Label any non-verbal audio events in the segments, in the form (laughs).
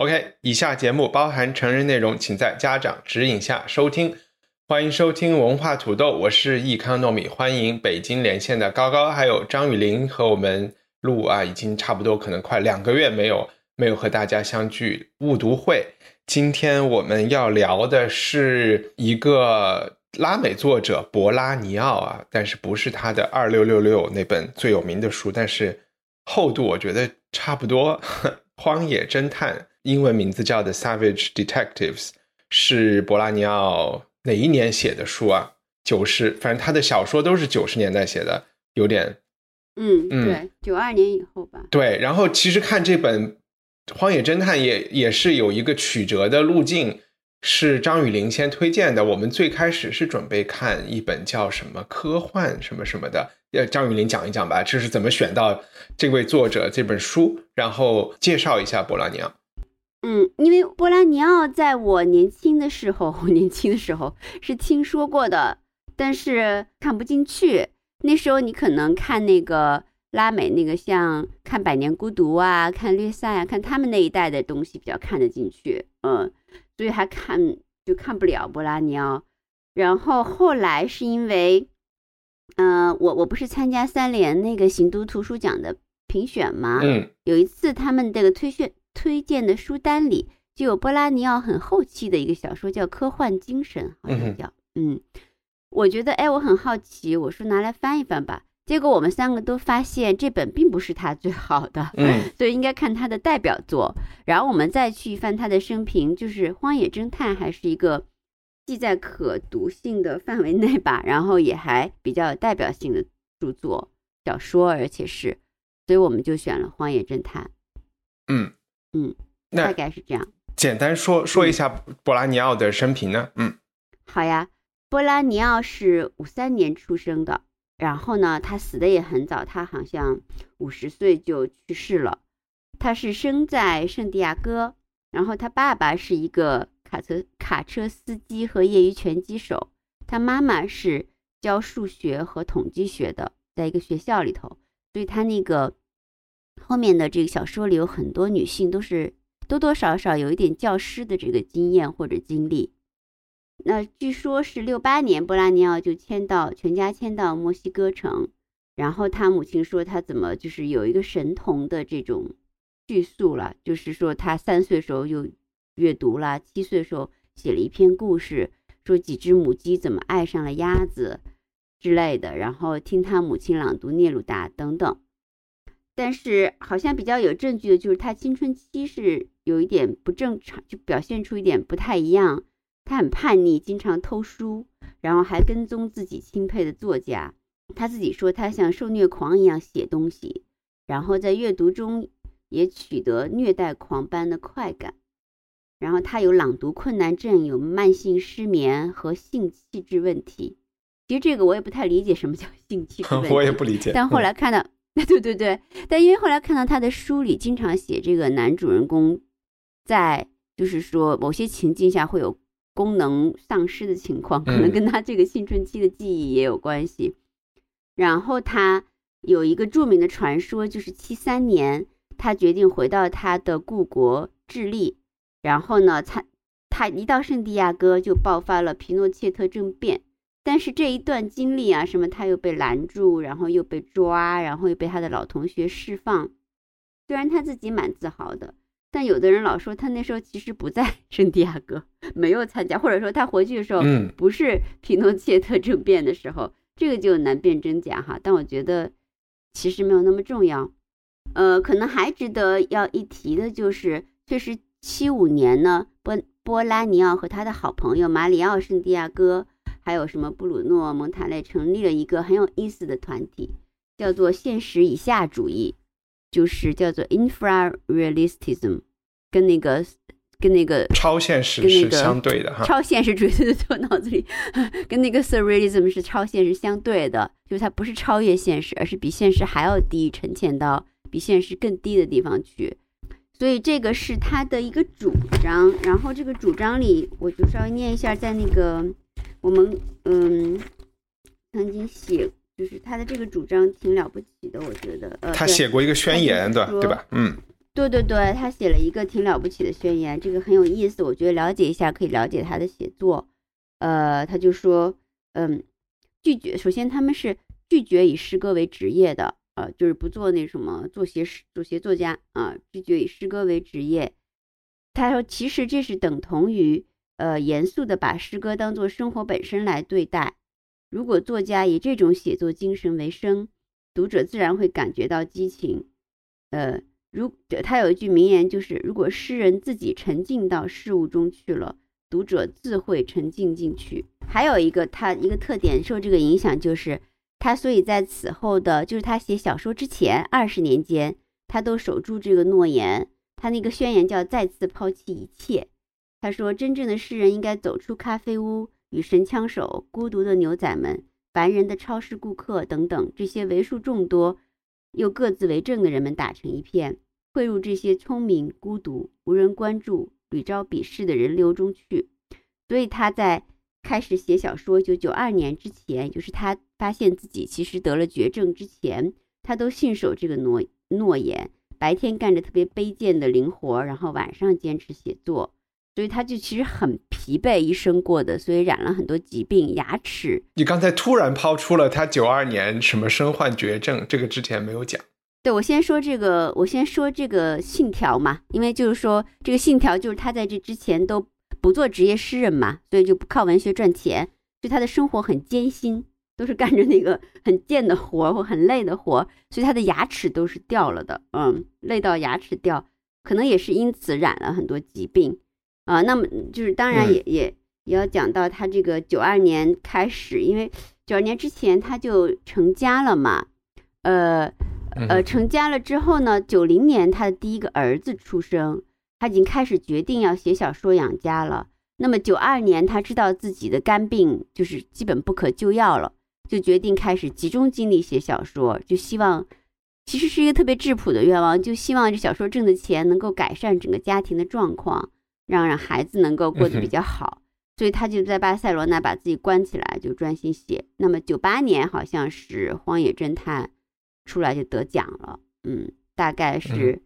OK，以下节目包含成人内容，请在家长指引下收听。欢迎收听文化土豆，我是易康糯米，欢迎北京连线的高高还有张雨林和我们录啊，已经差不多可能快两个月没有没有和大家相聚误读会。今天我们要聊的是一个拉美作者博拉尼奥啊，但是不是他的二六六六那本最有名的书，但是厚度我觉得差不多，(laughs)《荒野侦探》。英文名字叫《The Savage Detectives》，是博拉尼奥哪一年写的书啊？九十，反正他的小说都是九十年代写的，有点，嗯，对，九二年以后吧。对，然后其实看这本《荒野侦探》也也是有一个曲折的路径，是张雨林先推荐的。我们最开始是准备看一本叫什么科幻什么什么的，呃，张雨林讲一讲吧，这是怎么选到这位作者这本书，然后介绍一下博拉尼奥。嗯，因为波拉尼奥在我年轻的时候，我 (laughs) 年轻的时候是听说过的，但是看不进去。那时候你可能看那个拉美那个，像看《百年孤独》啊，看《略萨》呀，看他们那一代的东西比较看得进去，嗯，所以还看就看不了波拉尼奥。然后后来是因为，嗯，我我不是参加三联那个行都图书奖的评选吗？嗯，有一次他们这个推选。推荐的书单里就有波拉尼奥很后期的一个小说，叫《科幻精神》，好像叫嗯，我觉得哎，我很好奇，我说拿来翻一翻吧。结果我们三个都发现这本并不是他最好的，嗯，(laughs) 所以应该看他的代表作。然后我们再去翻他的生平，就是《荒野侦探》还是一个既在可读性的范围内吧，然后也还比较有代表性的著作小说，而且是，所以我们就选了《荒野侦探》。嗯。嗯，大概是这样。简单说说一下波拉尼奥的生平呢？嗯，好呀。波拉尼奥是五三年出生的，然后呢，他死的也很早，他好像五十岁就去世了。他是生在圣地亚哥，然后他爸爸是一个卡车卡车司机和业余拳击手，他妈妈是教数学和统计学的，在一个学校里头，所以他那个。后面的这个小说里有很多女性都是多多少少有一点教师的这个经验或者经历。那据说是六八年，波拉尼奥就迁到全家迁到墨西哥城，然后他母亲说他怎么就是有一个神童的这种叙述了，就是说他三岁时候就阅读了，七岁时候写了一篇故事，说几只母鸡怎么爱上了鸭子之类的，然后听他母亲朗读聂鲁达等等。但是好像比较有证据的就是他青春期是有一点不正常，就表现出一点不太一样。他很叛逆，经常偷书，然后还跟踪自己钦佩的作家。他自己说他像受虐狂一样写东西，然后在阅读中也取得虐待狂般的快感。然后他有朗读困难症，有慢性失眠和性气质问题。其实这个我也不太理解什么叫 (laughs) 性气质问题，(laughs) 我也不理解。但后来看到。(laughs) 对对对，但因为后来看到他的书里经常写这个男主人公，在就是说某些情境下会有功能丧失的情况，可能跟他这个青春期的记忆也有关系。然后他有一个著名的传说，就是七三年他决定回到他的故国智利，然后呢，他他一到圣地亚哥就爆发了皮诺切特政变。但是这一段经历啊，什么他又被拦住，然后又被抓，然后又被他的老同学释放。虽然他自己蛮自豪的，但有的人老说他那时候其实不在 (laughs) 圣地亚哥，没有参加，或者说他回去的时候，嗯，不是皮诺切特政变的时候，这个就难辨真假哈。但我觉得其实没有那么重要。呃，可能还值得要一提的就是，确实七五年呢，波波拉尼奥和他的好朋友马里奥圣地亚哥。还有什么布鲁诺·蒙塔内成立了一个很有意思的团体，叫做“现实以下主义”。就是叫做 infrarealism，跟那个跟那个超现实是相对的哈。超现实主义的我脑子里跟那个 surrealism 是超现实相对的，就是它不是超越现实，而是比现实还要低，沉潜到比现实更低的地方去。所以这个是他的一个主张。然后这个主张里，我就稍微念一下，在那个我们嗯曾经写。就是他的这个主张挺了不起的，我觉得。呃，他写过一个宣言的，对吧？嗯，对对对，他写了一个挺了不起的宣言，这个很有意思。我觉得了解一下可以了解他的写作。呃，他就说，嗯，拒绝。首先，他们是拒绝以诗歌为职业的，呃，就是不做那什么作协诗、作协作家啊，拒绝以诗歌为职业。他说，其实这是等同于呃，严肃的把诗歌当做生活本身来对待。如果作家以这种写作精神为生，读者自然会感觉到激情。呃，如他有一句名言，就是如果诗人自己沉浸到事物中去了，读者自会沉浸进去。还有一个他一个特点受这个影响，就是他所以在此后的，就是他写小说之前二十年间，他都守住这个诺言。他那个宣言叫再次抛弃一切。他说，真正的诗人应该走出咖啡屋。与神枪手、孤独的牛仔们、烦人的超市顾客等等这些为数众多又各自为政的人们打成一片，汇入这些聪明、孤独、无人关注、屡遭鄙视的人流中去。所以他在开始写小说，就九二年之前，就是他发现自己其实得了绝症之前，他都信守这个诺诺言：白天干着特别卑贱的零活，然后晚上坚持写作。所以他就其实很疲惫，一生过的，所以染了很多疾病，牙齿。你刚才突然抛出了他九二年什么身患绝症，这个之前没有讲。对，我先说这个，我先说这个信条嘛，因为就是说这个信条就是他在这之前都不做职业诗人嘛，所以就不靠文学赚钱，就他的生活很艰辛，都是干着那个很贱的活或很累的活，所以他的牙齿都是掉了的，嗯，累到牙齿掉，可能也是因此染了很多疾病。啊，那么就是当然也也也要讲到他这个九二年开始，因为九二年之前他就成家了嘛，呃呃，成家了之后呢，九零年他的第一个儿子出生，他已经开始决定要写小说养家了。那么九二年他知道自己的肝病就是基本不可救药了，就决定开始集中精力写小说，就希望其实是一个特别质朴的愿望，就希望这小说挣的钱能够改善整个家庭的状况。让让孩子能够过得比较好，所以他就在巴塞罗那把自己关起来，就专心写。那么九八年好像是《荒野侦探》出来就得奖了，嗯，大概是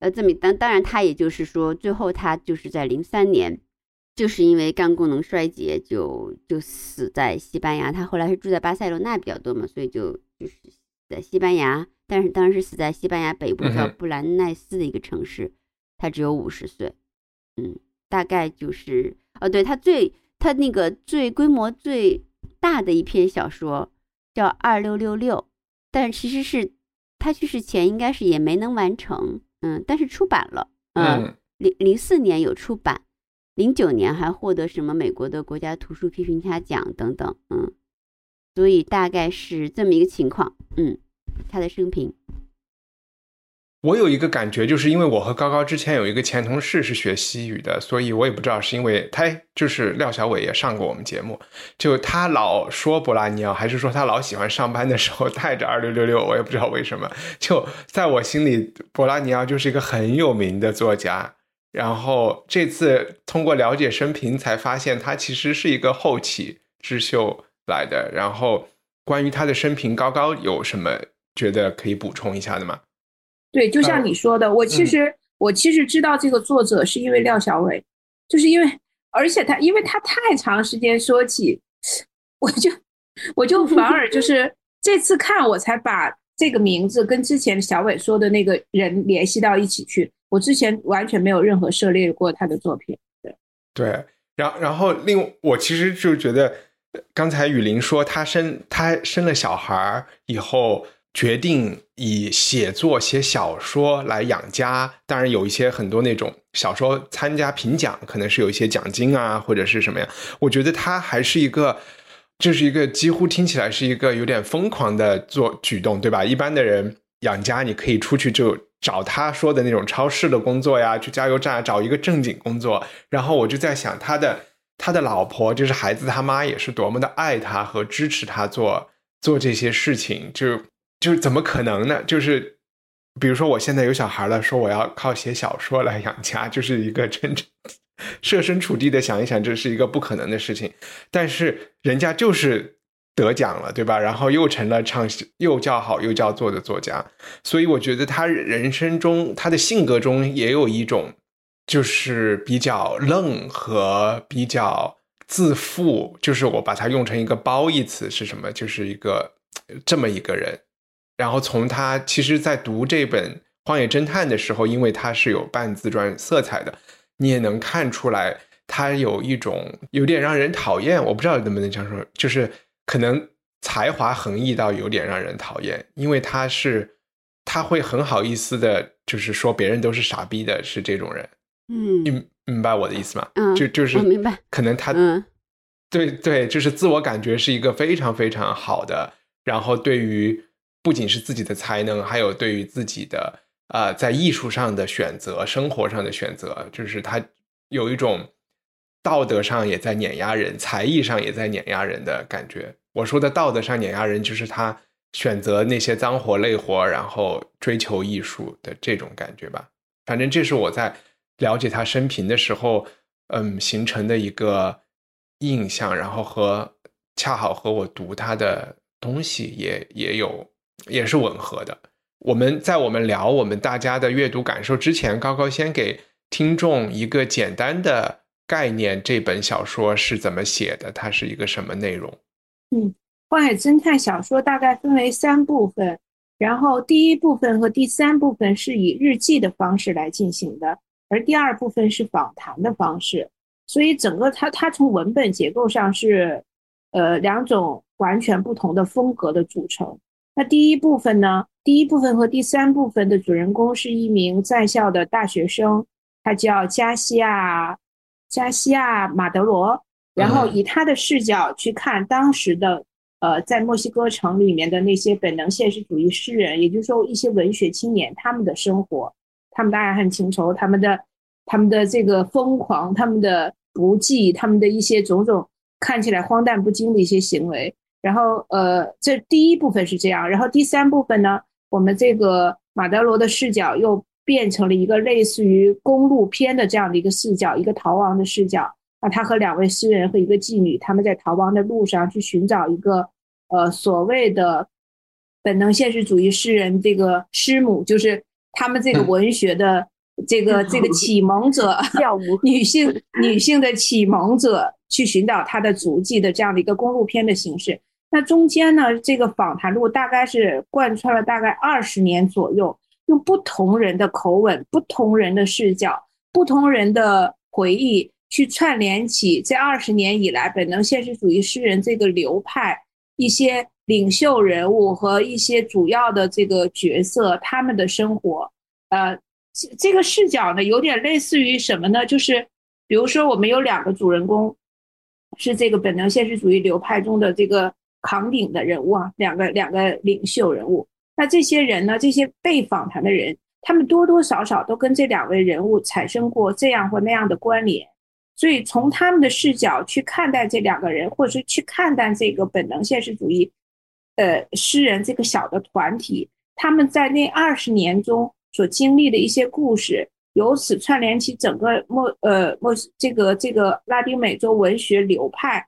呃这么当当然他也就是说，最后他就是在零三年，就是因为肝功能衰竭就就死在西班牙。他后来是住在巴塞罗那比较多嘛，所以就就是在西班牙，但是当时死在西班牙北部叫布兰奈斯的一个城市，他只有五十岁。嗯，大概就是哦，对他最他那个最规模最大的一篇小说叫《二六六六》，但其实是他去世前应该是也没能完成，嗯，但是出版了，嗯，零零四年有出版，零九年还获得什么美国的国家图书批评家奖等等，嗯，所以大概是这么一个情况，嗯，他的生平。我有一个感觉，就是因为我和高高之前有一个前同事是学西语的，所以我也不知道是因为他就是廖小伟也上过我们节目，就他老说博拉尼奥，还是说他老喜欢上班的时候带着二六六六，我也不知道为什么。就在我心里，博拉尼奥就是一个很有名的作家。然后这次通过了解生平，才发现他其实是一个后起之秀来的。然后关于他的生平，高高有什么觉得可以补充一下的吗？对，就像你说的，我其实我其实知道这个作者是因为廖小伟，就是因为，而且他因为他太长时间说起，我就我就反而就是 (laughs) 这次看我才把这个名字跟之前小伟说的那个人联系到一起去，我之前完全没有任何涉猎过他的作品。对对，然然后另我其实就觉得，刚才雨林说他生他生了小孩以后。决定以写作写小说来养家，当然有一些很多那种小说参加评奖，可能是有一些奖金啊，或者是什么呀？我觉得他还是一个，这是一个几乎听起来是一个有点疯狂的做举动，对吧？一般的人养家，你可以出去就找他说的那种超市的工作呀，去加油站找一个正经工作。然后我就在想，他的他的老婆就是孩子他妈也是多么的爱他和支持他做做这些事情，就就是怎么可能呢？就是比如说我现在有小孩了，说我要靠写小说来养家，就是一个真正设身处地的想一想，这是一个不可能的事情。但是人家就是。得奖了，对吧？然后又成了唱又叫好又叫座的作家，所以我觉得他人生中他的性格中也有一种，就是比较愣和比较自负。就是我把它用成一个褒义词是什么？就是一个这么一个人。然后从他其实，在读这本《荒野侦探》的时候，因为他是有半自传色彩的，你也能看出来他有一种有点让人讨厌。我不知道能不能这样说，就是。可能才华横溢到有点让人讨厌，因为他是他会很好意思的，就是说别人都是傻逼的，是这种人。嗯，你明白我的意思吗？嗯，就就是明白。可能他，嗯，对对，就是自我感觉是一个非常非常好的，然后对于不仅是自己的才能，还有对于自己的啊，在艺术上的选择、生活上的选择，就是他有一种。道德上也在碾压人，才艺上也在碾压人的感觉。我说的道德上碾压人，就是他选择那些脏活累活，然后追求艺术的这种感觉吧。反正这是我在了解他生平的时候，嗯，形成的一个印象。然后和恰好和我读他的东西也也有也是吻合的。我们在我们聊我们大家的阅读感受之前，高高先给听众一个简单的。概念这本小说是怎么写的？它是一个什么内容？嗯，幻海侦探小说大概分为三部分，然后第一部分和第三部分是以日记的方式来进行的，而第二部分是访谈的方式。所以整个它它从文本结构上是呃两种完全不同的风格的组成。那第一部分呢？第一部分和第三部分的主人公是一名在校的大学生，他叫加西亚。加西亚马德罗，然后以他的视角去看当时的呃，在墨西哥城里面的那些本能现实主义诗人，也就是说一些文学青年，他们的生活，他们的爱恨情仇，他们的他们的这个疯狂，他们的不羁，他们的一些种种看起来荒诞不经的一些行为。然后呃，这第一部分是这样，然后第三部分呢，我们这个马德罗的视角又。变成了一个类似于公路片的这样的一个视角，一个逃亡的视角。那他和两位诗人和一个妓女，他们在逃亡的路上去寻找一个呃所谓的本能现实主义诗人这个师母，就是他们这个文学的这个这个启蒙者，(laughs) 女性女性的启蒙者，去寻找她的足迹的这样的一个公路片的形式。那中间呢，这个访谈录大概是贯穿了大概二十年左右。用不同人的口吻、不同人的视角、不同人的回忆，去串联起这二十年以来本能现实主义诗人这个流派一些领袖人物和一些主要的这个角色他们的生活。呃，这个视角呢，有点类似于什么呢？就是比如说，我们有两个主人公，是这个本能现实主义流派中的这个扛鼎的人物啊，两个两个领袖人物。那这些人呢？这些被访谈的人，他们多多少少都跟这两位人物产生过这样或那样的关联，所以从他们的视角去看待这两个人，或者是去看待这个本能现实主义，呃，诗人这个小的团体，他们在那二十年中所经历的一些故事，由此串联起整个墨呃墨这个这个拉丁美洲文学流派，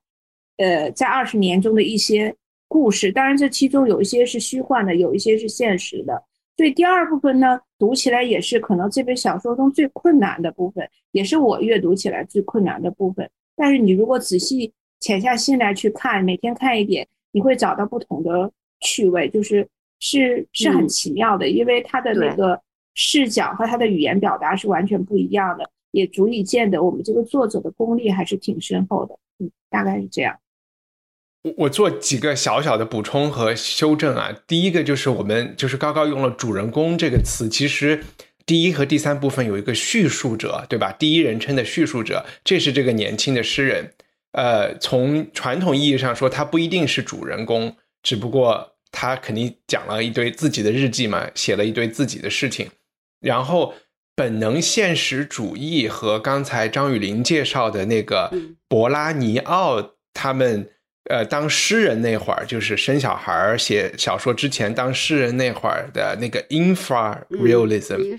呃，在二十年中的一些。故事当然，这其中有一些是虚幻的，有一些是现实的。所以第二部分呢，读起来也是可能这本小说中最困难的部分，也是我阅读起来最困难的部分。但是你如果仔细潜下心来去看，每天看一点，你会找到不同的趣味，就是是是很奇妙的，因为他的那个视角和他的语言表达是完全不一样的，也足以见得我们这个作者的功力还是挺深厚的。嗯，大概是这样。我我做几个小小的补充和修正啊。第一个就是我们就是高高用了“主人公”这个词，其实第一和第三部分有一个叙述者，对吧？第一人称的叙述者，这是这个年轻的诗人。呃，从传统意义上说，他不一定是主人公，只不过他肯定讲了一堆自己的日记嘛，写了一堆自己的事情。然后，本能现实主义和刚才张雨林介绍的那个博拉尼奥，他们呃当诗人那会儿，就是生小孩写小说之前当诗人那会儿的那个 infra realism，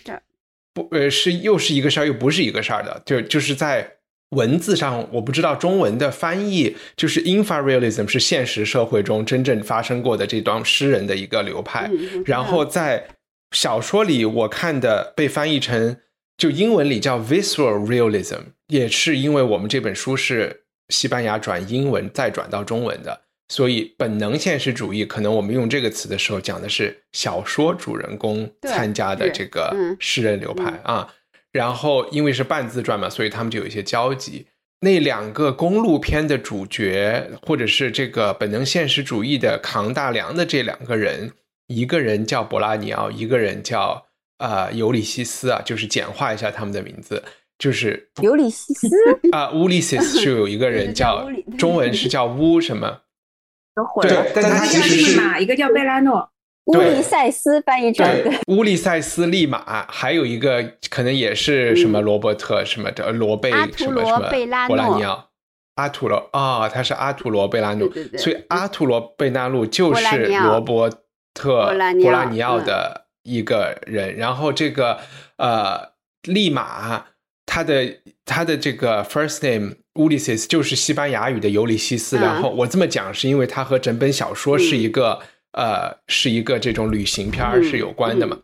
不呃是又是一个事儿，又不是一个事儿的，就就是在。文字上我不知道中文的翻译，就是 infra realism 是现实社会中真正发生过的这段诗人的一个流派。然后在小说里，我看的被翻译成就英文里叫 visceral realism，也是因为我们这本书是西班牙转英文再转到中文的，所以本能现实主义可能我们用这个词的时候讲的是小说主人公参加的这个诗人流派啊。然后，因为是半自传嘛，所以他们就有一些交集。那两个公路片的主角，或者是这个本能现实主义的扛大梁的这两个人，一个人叫博拉尼奥，一个人叫呃尤里西斯啊，就是简化一下他们的名字，就是尤里西斯啊，乌利西斯是有一个人 (laughs) 叫中文是叫乌什么？(laughs) 都混了，但他其实是一个叫贝拉诺。乌利塞斯翻译成对，乌利塞斯利马，还有一个可能也是什么罗伯特什么的罗贝什么什么博拉尼奥，阿图罗啊，他是阿图罗贝拉诺，所以阿图罗贝纳路就是罗伯特波拉尼奥的一个人。然后这个呃利马，他的他的这个 first name Ulysses 就是西班牙语的尤里西斯。然后我这么讲是因为他和整本小说是一个。呃，是一个这种旅行片是有关的嘛？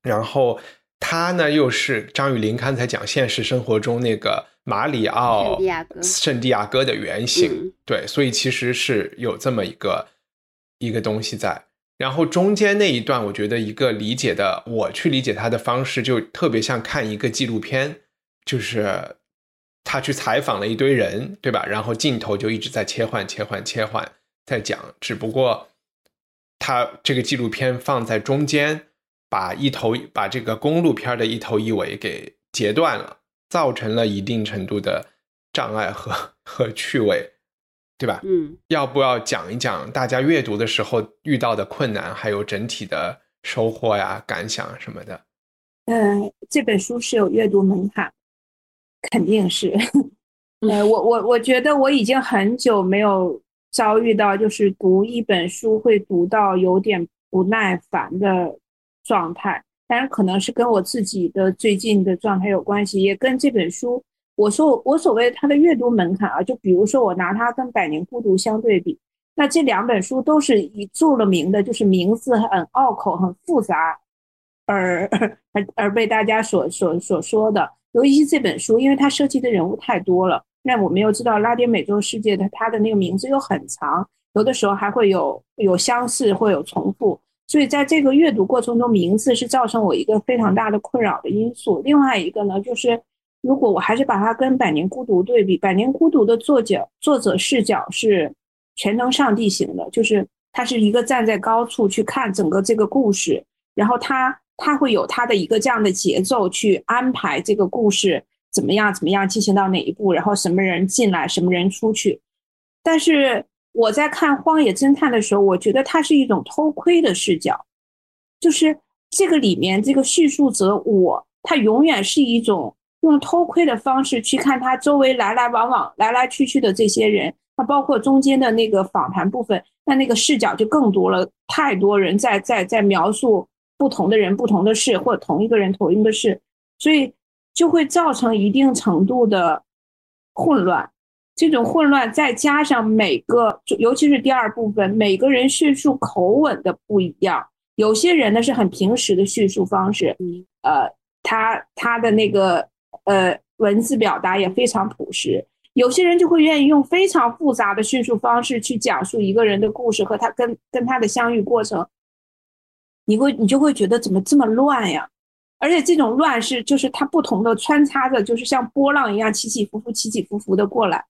然后他呢，又是张雨林刚才讲现实生活中那个马里奥圣地亚哥的原型，对，所以其实是有这么一个一个东西在。然后中间那一段，我觉得一个理解的，我去理解他的方式，就特别像看一个纪录片，就是他去采访了一堆人，对吧？然后镜头就一直在切换、切换、切换，在讲，只不过。他这个纪录片放在中间，把一头把这个公路片的一头一尾给截断了，造成了一定程度的障碍和 (laughs) 和趣味，对吧？嗯，要不要讲一讲大家阅读的时候遇到的困难，还有整体的收获呀、感想什么的？嗯，这本书是有阅读门槛，肯定是。(laughs) 呃，我我我觉得我已经很久没有。遭遇到就是读一本书会读到有点不耐烦的状态，当然可能是跟我自己的最近的状态有关系，也跟这本书。我说我所谓它的阅读门槛啊，就比如说我拿它跟《百年孤独》相对比，那这两本书都是以著了名的，就是名字很拗口、很复杂而 (laughs) 而而被大家所所所说的。尤其是这本书，因为它涉及的人物太多了。那我们又知道拉丁美洲世界的它的那个名字又很长，有的时候还会有有相似或有重复，所以在这个阅读过程中，名字是造成我一个非常大的困扰的因素。另外一个呢，就是如果我还是把它跟《百年孤独》对比，《百年孤独》的作者作者视角是全能上帝型的，就是他是一个站在高处去看整个这个故事，然后他他会有他的一个这样的节奏去安排这个故事。怎么样？怎么样进行到哪一步？然后什么人进来，什么人出去？但是我在看《荒野侦探》的时候，我觉得它是一种偷窥的视角，就是这个里面这个叙述者我，他永远是一种用偷窥的方式去看他周围来来往往、来来去去的这些人。那包括中间的那个访谈部分，那那个视角就更多了，太多人在在在描述不同的人、不同的事，或者同一个人、同一个事，所以。就会造成一定程度的混乱，这种混乱再加上每个，尤其是第二部分，每个人叙述口吻的不一样。有些人呢是很平实的叙述方式，呃，他他的那个呃文字表达也非常朴实。有些人就会愿意用非常复杂的叙述方式去讲述一个人的故事和他跟跟他的相遇过程。你会你就会觉得怎么这么乱呀？而且这种乱是，就是它不同的穿插着，就是像波浪一样起起伏伏、起起伏伏的过来，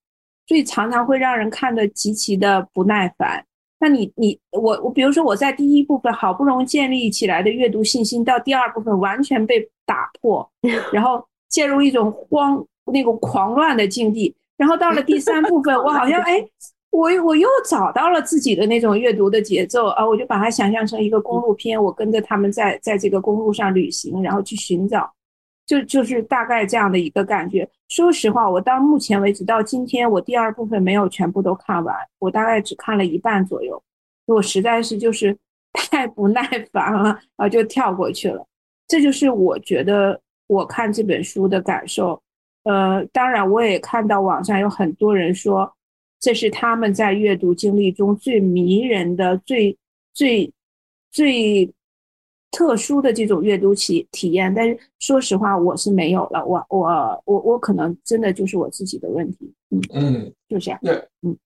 所以常常会让人看得极其的不耐烦。那你、你、我、我，比如说我在第一部分好不容易建立起来的阅读信心，到第二部分完全被打破，(laughs) 然后陷入一种慌、那个狂乱的境地。然后到了第三部分，我好像 (laughs) 哎，我我又找到了自己的那种阅读的节奏啊，我就把它想象成一个公路片，我跟着他们在在这个公路上旅行，然后去寻找，就就是大概这样的一个感觉。说实话，我到目前为止到今天，我第二部分没有全部都看完，我大概只看了一半左右，我实在是就是 (laughs) 太不耐烦了啊，就跳过去了。这就是我觉得我看这本书的感受。呃，当然我也看到网上有很多人说。这是他们在阅读经历中最迷人的、最最最特殊的这种阅读体体验。但是说实话，我是没有了。我我我我可能真的就是我自己的问题。嗯嗯，就这样。那嗯，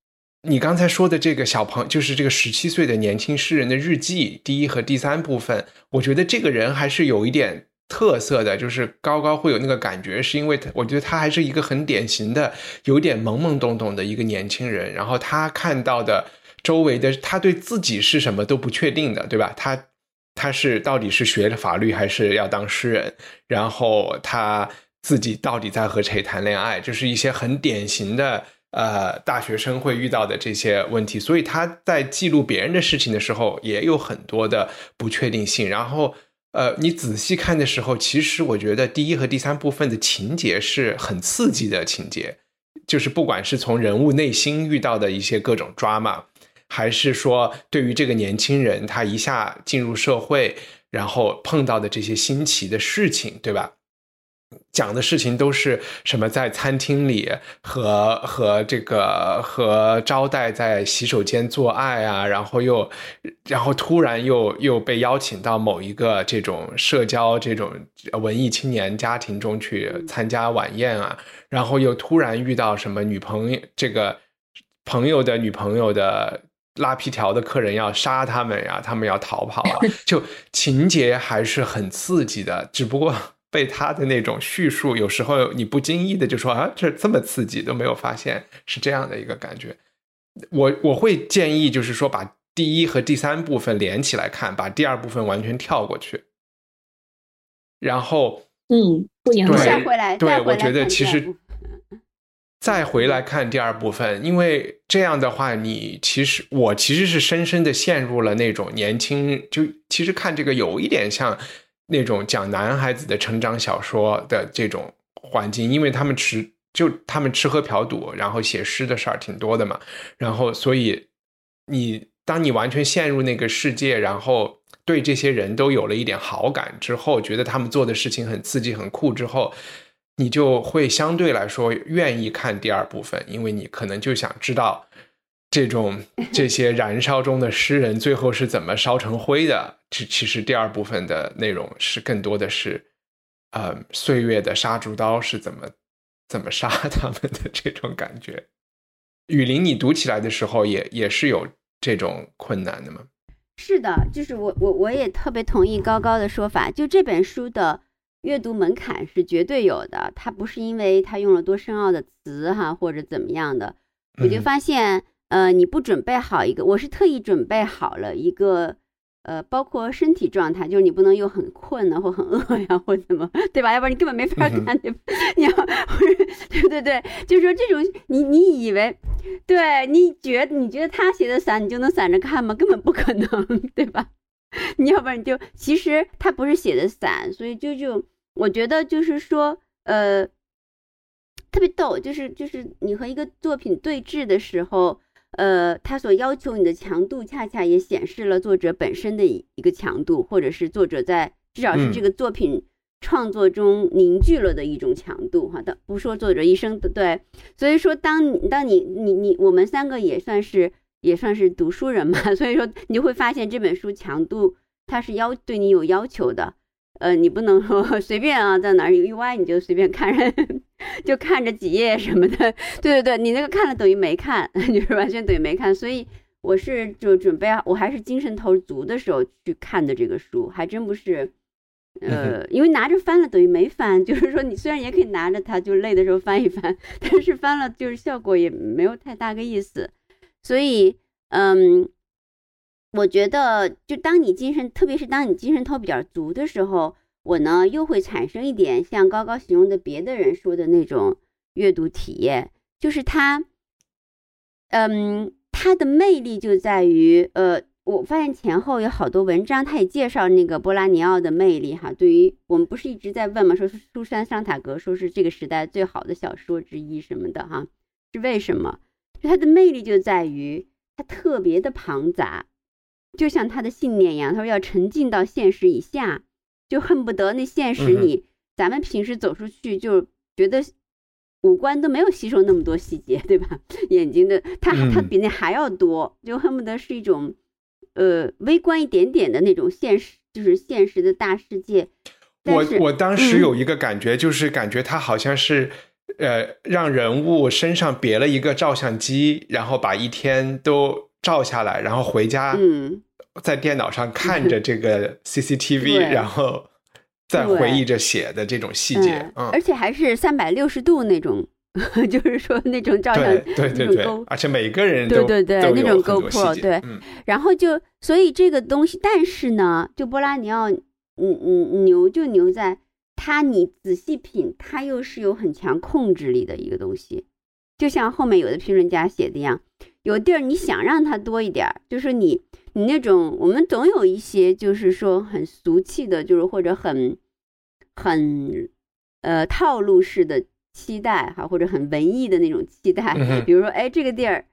你刚才说的这个小朋，就是这个十七岁的年轻诗人的日记，第一和第三部分，我觉得这个人还是有一点。特色的就是高高会有那个感觉，是因为他，我觉得他还是一个很典型的有点懵懵懂懂的一个年轻人。然后他看到的周围的，他对自己是什么都不确定的，对吧？他他是到底是学了法律还是要当诗人？然后他自己到底在和谁谈恋爱？就是一些很典型的呃大学生会遇到的这些问题。所以他在记录别人的事情的时候，也有很多的不确定性。然后。呃，你仔细看的时候，其实我觉得第一和第三部分的情节是很刺激的情节，就是不管是从人物内心遇到的一些各种抓嘛，还是说对于这个年轻人他一下进入社会，然后碰到的这些新奇的事情，对吧？讲的事情都是什么？在餐厅里和和这个和招待在洗手间做爱啊，然后又然后突然又又被邀请到某一个这种社交这种文艺青年家庭中去参加晚宴啊，然后又突然遇到什么女朋友这个朋友的女朋友的拉皮条的客人要杀他们呀，他们要逃跑啊，(laughs) 就情节还是很刺激的，只不过。被他的那种叙述，有时候你不经意的就说啊，这这么刺激都没有发现，是这样的一个感觉。我我会建议，就是说把第一和第三部分连起来看，把第二部分完全跳过去。然后，嗯，不影响。回来，对，我觉得其实再回来看第二部分，因为这样的话，你其实我其实是深深的陷入了那种年轻，就其实看这个有一点像。那种讲男孩子的成长小说的这种环境，因为他们吃就他们吃喝嫖赌，然后写诗的事儿挺多的嘛，然后所以你当你完全陷入那个世界，然后对这些人都有了一点好感之后，觉得他们做的事情很刺激很酷之后，你就会相对来说愿意看第二部分，因为你可能就想知道。这种这些燃烧中的诗人最后是怎么烧成灰的？这其实第二部分的内容是更多的是，呃，岁月的杀猪刀是怎么怎么杀他们的这种感觉。雨林，你读起来的时候也也是有这种困难的吗？是的，就是我我我也特别同意高高的说法，就这本书的阅读门槛是绝对有的，它不是因为它用了多深奥的词哈或者怎么样的，我就发现。呃，你不准备好一个，我是特意准备好了一个，呃，包括身体状态，就是你不能又很困呢，或很饿呀，或怎么，对吧？要不然你根本没法看，对吧？(laughs) 你要，对对对，就是说这种，你你以为，对，你觉你觉得他写的散，你就能散着看吗？根本不可能，对吧？(laughs) 你要不然你就，其实他不是写的散，所以就就我觉得就是说，呃，特别逗，就是就是你和一个作品对峙的时候。呃，他所要求你的强度，恰恰也显示了作者本身的一个强度，或者是作者在至少是这个作品创作中凝聚了的一种强度。哈的，不说作者一生的对，所以说当当你你你我们三个也算是也算是读书人嘛，(laughs) 所以说你就会发现这本书强度它是要对你有要求的。呃，你不能说随便啊，在哪儿一歪你就随便看，就看着几页什么的。对对对，你那个看了等于没看，(laughs) 就是完全等于没看。所以我是就准备，我还是精神头足的时候去看的这个书，还真不是，呃，因为拿着翻了等于没翻。(laughs) 就是说，你虽然也可以拿着它，就累的时候翻一翻，(laughs) 但是翻了就是效果也没有太大个意思。所以，嗯。我觉得，就当你精神，特别是当你精神头比较足的时候，我呢又会产生一点像高高形容的别的人说的那种阅读体验，就是他，嗯，他的魅力就在于，呃，我发现前后有好多文章，他也介绍那个波拉尼奥的魅力哈。对于我们不是一直在问吗？说苏珊·桑塔格说是这个时代最好的小说之一什么的哈，是为什么？就他的魅力就在于他特别的庞杂，就像他的信念一样，他说要沉浸到现实以下，就恨不得那现实你咱们平时走出去就觉得。五官都没有吸收那么多细节，对吧？(laughs) 眼睛的，它它比那还要多，就恨不得是一种，呃，微观一点点的那种现实，就是现实的大世界。我我当时有一个感觉，就是感觉它好像是，呃，让人物身上别了一个照相机，然后把一天都照下来，然后回家，在电脑上看着这个 CCTV，然后。在回忆着写的这种细节，嗯，而且还是三百六十度那种，(laughs) 就是说那种照相，对对对，而且每个人对对对那种 GoPro，对，然后就所以这个东西，但是呢，就波拉尼奥，嗯嗯，牛就牛在它，你仔细品，它又是有很强控制力的一个东西，就像后面有的评论家写的一样，有地儿你想让它多一点，就是你你那种，我们总有一些就是说很俗气的，就是或者很。很，呃，套路式的期待哈，或者很文艺的那种期待，比如说，哎，这个地儿，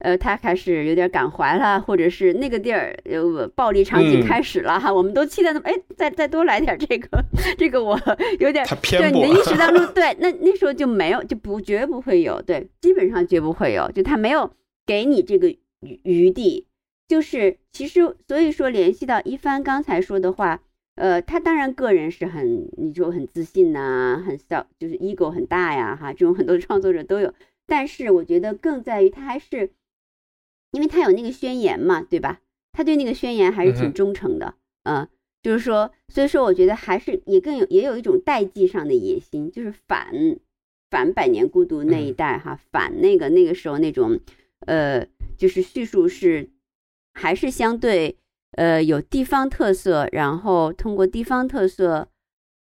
呃，他开始有点感怀了，或者是那个地儿，呃，暴力场景开始了哈，我们都期待那么，哎，再再多来点这个，(laughs) 这个我有点对你的意识当中，对，那那时候就没有，就不绝不会有，对，基本上绝不会有，就他没有给你这个余余地，就是其实所以说联系到一帆刚才说的话。呃，他当然个人是很，你说很自信呐，很小，就是 ego 很大呀，哈，这种很多创作者都有。但是我觉得更在于他还是，因为他有那个宣言嘛，对吧？他对那个宣言还是挺忠诚的，嗯，就是说，所以说我觉得还是也更有也有一种代际上的野心，就是反反百年孤独那一代哈，反那个那个时候那种，呃，就是叙述是还是相对。呃，有地方特色，然后通过地方特色，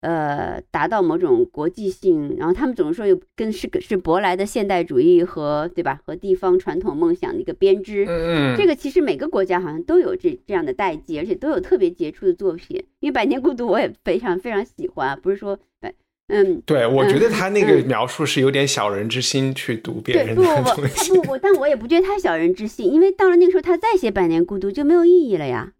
呃，达到某种国际性。然后他们总是说有跟是是舶来的现代主义和对吧和地方传统梦想的一个编织。嗯嗯。这个其实每个国家好像都有这这样的代际，而且都有特别杰出的作品。因为《百年孤独》我也非常非常喜欢，不是说嗯，对，我觉得他那个描述是有点小人之心去读别人的东西。不不不，但我也不觉得他小人之心，因为到了那个时候，他再写《百年孤独》就没有意义了呀。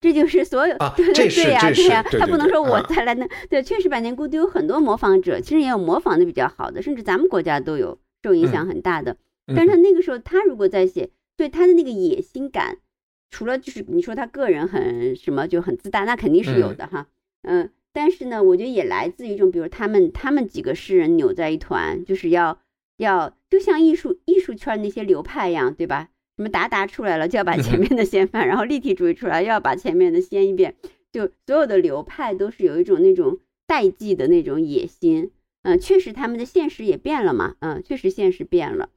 这就是所有对对对呀对呀，他不能说我再来那对，确实《百年孤独》有很多模仿者，其实也有模仿的比较好的，甚至咱们国家都有受影响很大的。但是他那个时候，他如果在写，对他的那个野心感，除了就是你说他个人很什么就很自大，那肯定是有的哈。嗯，但是呢，我觉得也来自于一种，比如他们他们几个诗人扭在一团，就是要要就像艺术艺术圈那些流派一样，对吧？什么达达出来了就要把前面的掀翻，然后立体主义出来又要把前面的掀一遍，就所有的流派都是有一种那种代际的那种野心。嗯，确实他们的现实也变了嘛。嗯，确实现实变了。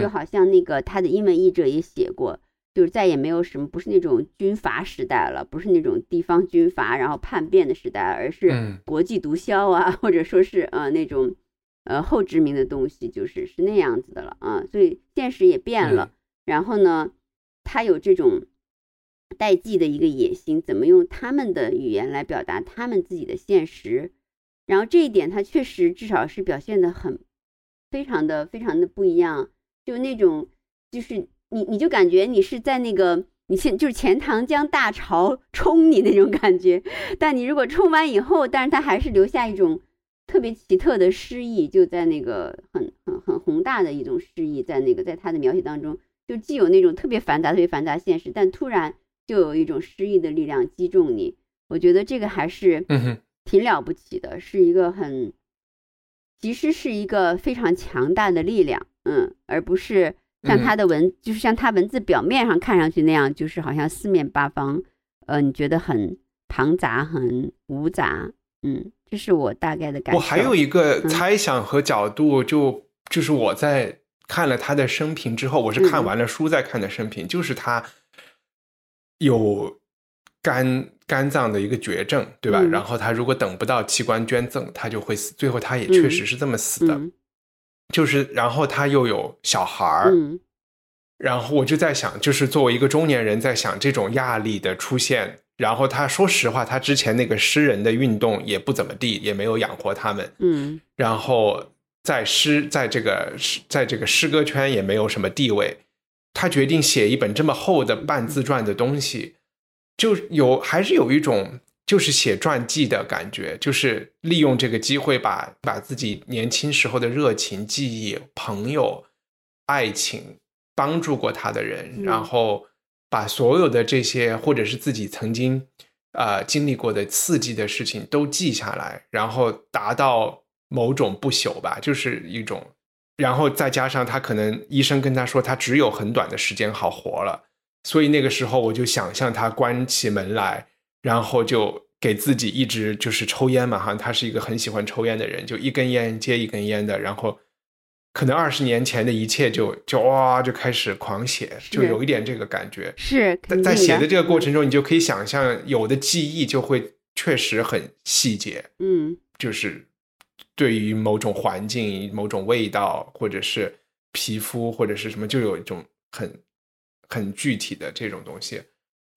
就好像那个他的英文译者也写过，就是再也没有什么不是那种军阀时代了，不是那种地方军阀然后叛变的时代，而是国际毒枭啊，或者说是呃那种呃后殖民的东西，就是是那样子的了啊。所以现实也变了。然后呢，他有这种代际的一个野心，怎么用他们的语言来表达他们自己的现实？然后这一点他确实至少是表现的很非常的非常的不一样，就那种就是你你就感觉你是在那个你现就是钱塘江大潮 (laughs) 冲你那种感觉，但你如果冲完以后，但是他还是留下一种特别奇特的诗意，就在那个很很很宏大的一种诗意，在那个在他的描写当中。就既有那种特别繁杂、特别繁杂现实，但突然就有一种诗意的力量击中你。我觉得这个还是挺了不起的，是一个很，其实是一个非常强大的力量，嗯，而不是像他的文，就是像他文字表面上看上去那样，就是好像四面八方，呃，你觉得很庞杂、很芜杂，嗯，这是我大概的感觉。我还有一个猜想和角度，就就是我在。看了他的生平之后，我是看完了书再看的生平，就是他有肝肝脏的一个绝症，对吧？然后他如果等不到器官捐赠，他就会死。最后他也确实是这么死的，就是然后他又有小孩儿，然后我就在想，就是作为一个中年人，在想这种压力的出现。然后他说实话，他之前那个诗人的运动也不怎么地，也没有养活他们。嗯然后在诗在这个诗在这个诗歌圈也没有什么地位。他决定写一本这么厚的半自传的东西，就有还是有一种就是写传记的感觉，就是利用这个机会把把自己年轻时候的热情、记忆、朋友、爱情、帮助过他的人，嗯然后把所有的这些或者是自己曾经呃经历过的刺激的事情都记下来，然后达到某种不朽吧，就是一种。然后再加上他可能医生跟他说他只有很短的时间好活了，所以那个时候我就想象他关起门来，然后就给自己一直就是抽烟嘛，好像他是一个很喜欢抽烟的人，就一根烟接一根烟的，然后可能二十年前的一切就就哇就开始狂写，就有一点这个感觉。是在在写的这个过程中，你就可以想象有的记忆就会确实很细节，嗯就是对于某种环境、某种味道，或者是皮肤，或者是什么，就有一种很很具体的这种东西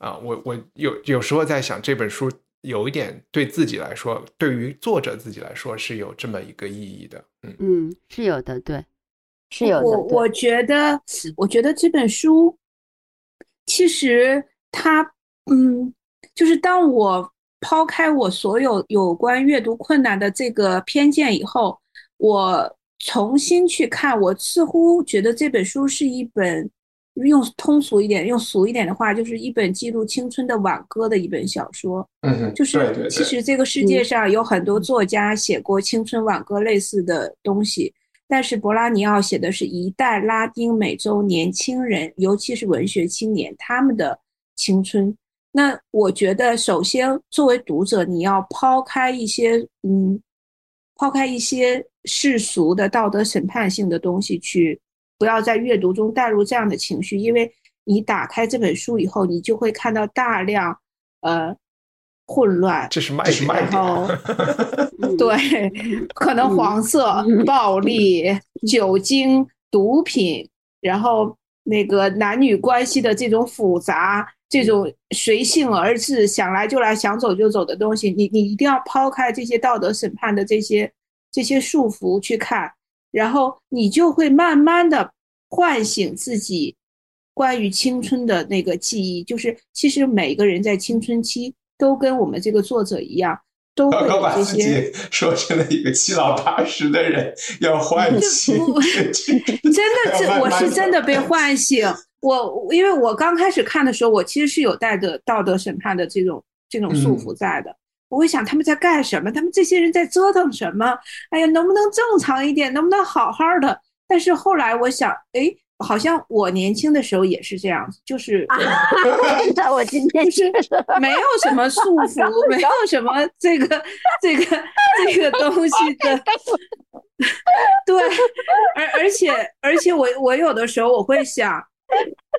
啊。我我有有时候在想，这本书有一点对自己来说，对于作者自己来说是有这么一个意义的。嗯嗯是有的，对，是有的。我我觉得，我觉得这本书其实它，嗯，就是当我抛开我所有有关阅读困难的这个偏见以后，我重新去看，我似乎觉得这本书是一本用通俗一点、用俗一点的话，就是一本记录青春的挽歌的一本小说。嗯就是其实这个世界上有很多作家写过青春挽歌类似的东西，但是博拉尼奥写的是一代拉丁美洲年轻人，尤其是文学青年他们的青春。那我觉得，首先作为读者，你要抛开一些嗯，抛开一些世俗的道德审判性的东西去，不要在阅读中带入这样的情绪，因为你打开这本书以后，你就会看到大量呃混乱，这是卖点，卖然后 (laughs) 嗯。对，可能黄色、暴力、酒精、毒品，然后那个男女关系的这种复杂，这种随性而至、想来就来、想走就走的东西，你你一定要抛开这些道德审判的这些这些束缚去看，然后你就会慢慢的唤醒自己关于青春的那个记忆，就是其实每个人在青春期都跟我们这个作者一样，都会把这自些。己说成了一个七老八十的人，要唤醒 (laughs) 真的是，我是真的被唤醒。我因为我刚开始看的时候，我其实是有带着道德审判的这种这种束缚在的。我会想他们在干什么？他们这些人在折腾什么？哎呀，能不能正常一点？能不能好好的？但是后来我想，哎，好像我年轻的时候也是这样子，就是 (laughs) 那我今天是没有什么束缚，没有什么这个这个这个东西的。(laughs) 对，而而且而且我我有的时候我会想，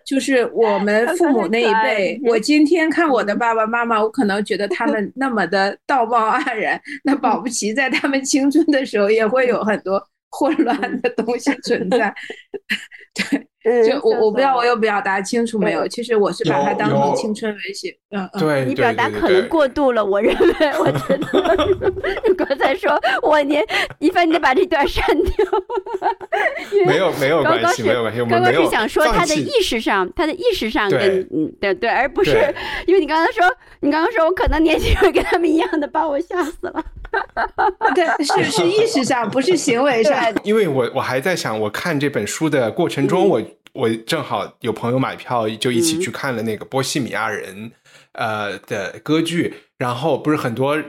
就是我们父母那一辈，我今天看我的爸爸妈妈，我可能觉得他们那么的道貌岸然，那保不齐在他们青春的时候也会有很多混乱的东西存在。(laughs) 对。嗯就我我不知道我有表达清楚没有？其实我是把它当有成青春文学，嗯嗯，对，你表达可能过度了，我认为，我觉得你刚才说我年一帆，你得把这段删掉。没有没有关系，刚刚是没有关系，我刚刚们没有是想说他的意识上，他的意识上对跟嗯对对，而不是对 (laughs) 因为你刚刚说，你刚刚说我可能年轻人跟他们一样的，把我吓死了。(laughs) 对，是是意识上，不是行为上。(laughs) 因为我我还在想，我看这本书的过程中，嗯我我正好有朋友买票，就一起去看了那个《波西米亚人》呃的歌剧，然后不是很多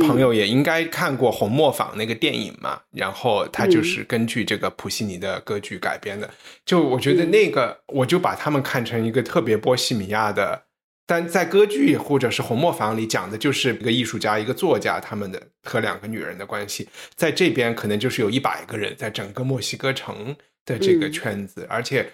朋友也应该看过《红磨坊》那个电影嘛，然后它就是根据这个普西尼的歌剧改编的，就我觉得那个我就把他们看成一个特别波西米亚的。但在歌剧或者是红磨坊里讲的就是一个艺术家、一个作家他们的和两个女人的关系，在这边可能就是有一百个人在整个墨西哥城的这个圈子，而且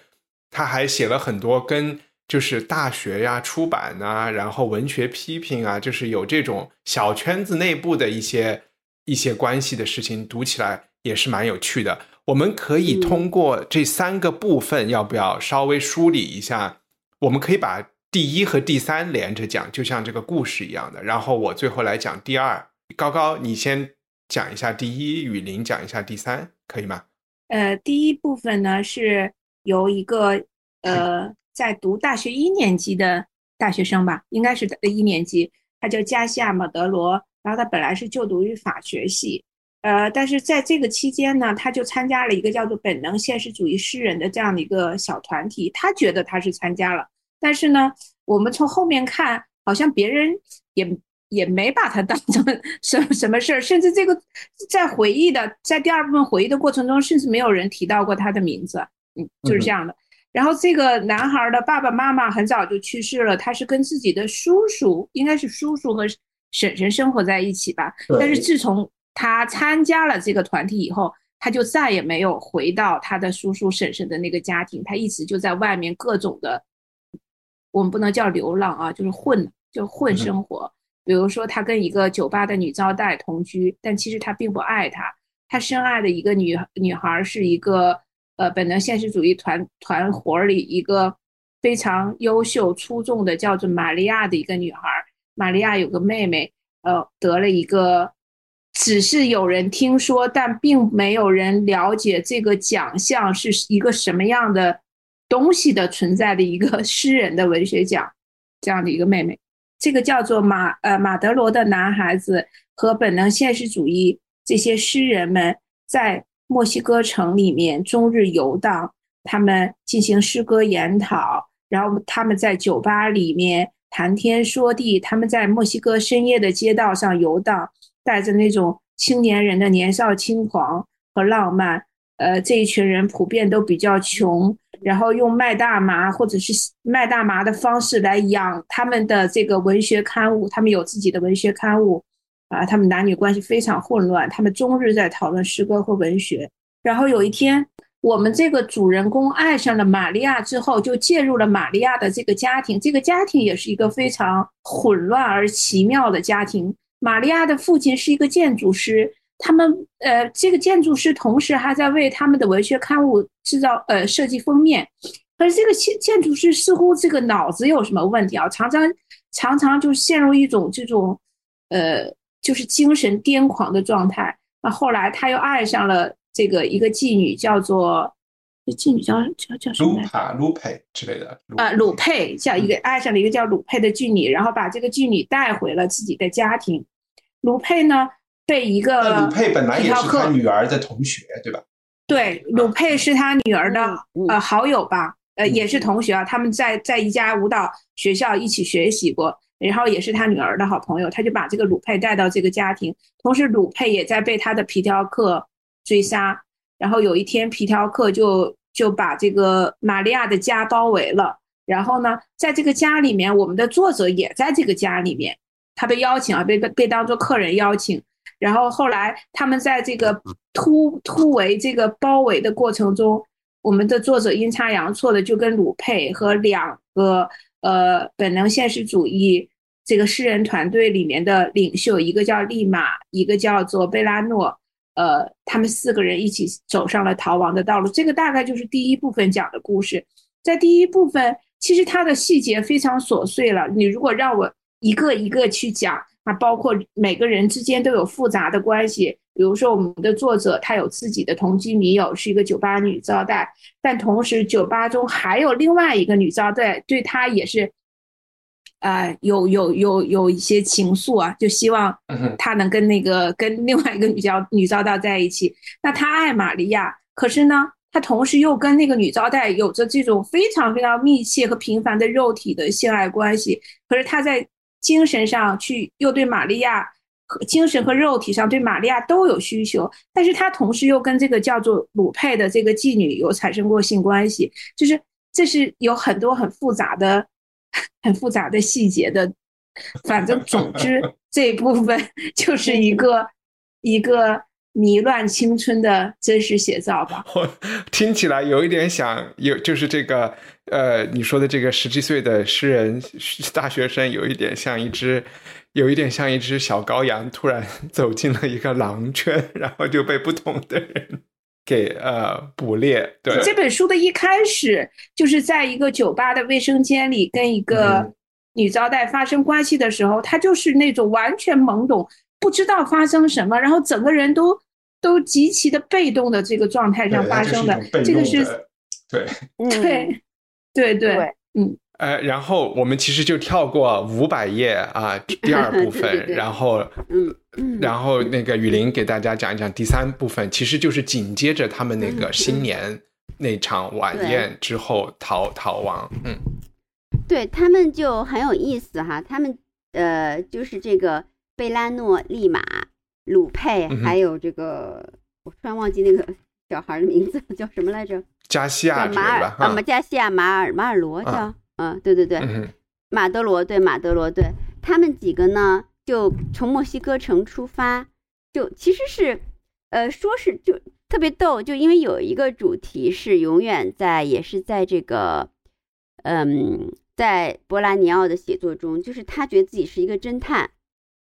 他还写了很多跟就是大学呀、出版啊，然后文学批评啊，就是有这种小圈子内部的一些一些关系的事情，读起来也是蛮有趣的。我们可以通过这三个部分，要不要稍微梳理一下？我们可以把第一和第三连着讲，就像这个故事一样的。然后我最后来讲第二。高高，你先讲一下第一，雨林讲一下第三，可以吗？呃，第一部分呢是由一个呃在读大学一年级的大学生吧，应该是一年级，他叫加西亚·马德罗，然后他本来是就读于法学系。呃，但是在这个期间呢，他就参加了一个叫做本能现实主义诗人的这样的一个小团体。他觉得他是参加了，但是呢，我们从后面看，好像别人也也没把他当成什么什么事儿，甚至这个在回忆的，在第二部分回忆的过程中，甚至没有人提到过他的名字。嗯，就是这样的。然后这个男孩的爸爸妈妈很早就去世了，他是跟自己的叔叔，应该是叔叔和婶婶生活在一起吧。但是自从他参加了这个团体以后，他就再也没有回到他的叔叔婶婶的那个家庭，他一直就在外面各种的，我们不能叫流浪啊，就是混，就混生活。比如说，他跟一个酒吧的女招待同居，但其实他并不爱她。他深爱的一个女女孩是一个呃本能现实主义团团伙里一个非常优秀出众的叫做玛利亚的一个女孩。玛利亚有个妹妹，呃，得了一个。只是有人听说，但并没有人了解这个奖项是一个什么样的东西的存在的一个 (laughs) 诗人的文学奖，这样的一个妹妹，这个叫做马呃马德罗的男孩子和本能现实主义这些诗人们在墨西哥城里面终日游荡，他们进行诗歌研讨，然后他们在酒吧里面谈天说地，他们在墨西哥深夜的街道上游荡。带着那种青年人的年少轻狂和浪漫，呃，这一群人普遍都比较穷，然后用卖大麻或者是卖大麻的方式来养他们的这个文学刊物。他们有自己的文学刊物，啊，他们男女关系非常混乱，他们终日在讨论诗歌和文学。然后有一天，我们这个主人公爱上了玛利亚之后，就介入了玛利亚的这个家庭。这个家庭也是一个非常混乱而奇妙的家庭。玛利亚的父亲是一个建筑师，他们呃，这个建筑师同时还在为他们的文学刊物制造呃设计封面。可是这个建建筑师似乎这个脑子有什么问题啊？常常常常就陷入一种这种呃，就是精神癫狂的状态。那后来他又爱上了这个一个妓女，叫做这妓女叫叫叫什么？卢帕卢佩之类的啊，鲁佩叫一个爱上了一个叫鲁佩的妓女，然后把这个妓女带回了自己的家庭。鲁佩呢，被一个鲁佩本来也是他女儿的同学，对吧？对，鲁佩是他女儿的呃好友吧，呃也是同学啊，他们在在一家舞蹈学校一起学习过，然后也是他女儿的好朋友，他就把这个鲁佩带到这个家庭，同时鲁佩也在被他的皮条客追杀，然后有一天皮条客就就把这个玛利亚的家包围了，然后呢，在这个家里面，我们的作者也在这个家里面。他被邀请啊，被被当做客人邀请，然后后来他们在这个突突围这个包围的过程中，我们的作者阴差阳错的就跟鲁佩和两个呃本能现实主义这个诗人团队里面的领袖，一个叫利马，一个叫做贝拉诺，呃，他们四个人一起走上了逃亡的道路。这个大概就是第一部分讲的故事。在第一部分，其实它的细节非常琐碎了。你如果让我。一个一个去讲，那包括每个人之间都有复杂的关系。比如说，我们的作者他有自己的同居女友，是一个酒吧女招待，但同时酒吧中还有另外一个女招待，对他也是，呃，有有有有一些情愫啊，就希望他能跟那个跟另外一个女教女招待在一起。那他爱玛利亚，可是呢，他同时又跟那个女招待有着这种非常非常密切和频繁的肉体的性爱关系。可是他在精神上去又对玛利亚和精神和肉体上对玛利亚都有需求，但是他同时又跟这个叫做鲁佩的这个妓女有产生过性关系，就是这是有很多很复杂的、(laughs) 很复杂的细节的。反正总之这一部分 (laughs) 就是一个一个。迷乱青春的真实写照吧，(laughs) 我听起来有一点想有，就是这个呃，你说的这个十几岁的诗人大学生，有一点像一只，有一点像一只小羔羊，突然走进了一个狼圈，然后就被不同的人给呃捕猎。对，这本书的一开始就是在一个酒吧的卫生间里跟一个女招待发生关系的时候，他就是那种完全懵懂，不知道发生什么，然后整个人都都极其的被动的这个状态上发生的。这个是对对对对，嗯。(laughs) 呃，然后我们其实就跳过五百页啊，第二部分，(laughs) 然后，嗯，然后那个雨林给大家讲一讲第三部分，其实就是紧接着他们那个新年那场晚宴之后逃逃亡，嗯，对他们就很有意思哈，他们呃就是这个贝拉诺、利马、鲁佩，还有这个我突然忘记那个小孩的名字叫什么来着？加西亚马尔啊，加西亚马尔马尔罗叫。嗯，对对对，马德罗对马德罗对，他们几个呢就从墨西哥城出发，就其实是，呃，说是就特别逗，就因为有一个主题是永远在，也是在这个，嗯，在波拉尼奥的写作中，就是他觉得自己是一个侦探，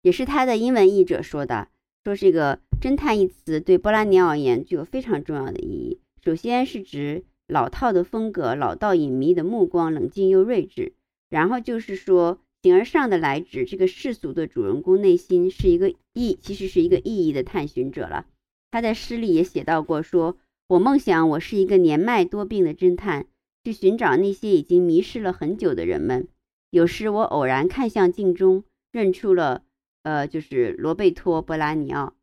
也是他的英文译者说的，说这个侦探一词对波拉尼奥而言具有非常重要的意义，首先是指。老套的风格，老道隐秘的目光，冷静又睿智。然后就是说，形而上的来指这个世俗的主人公内心是一个意，其实是一个意义的探寻者了。他在诗里也写到过，说我梦想我是一个年迈多病的侦探，去寻找那些已经迷失了很久的人们。有时我偶然看向镜中，认出了，呃，就是罗贝托·波拉尼奥。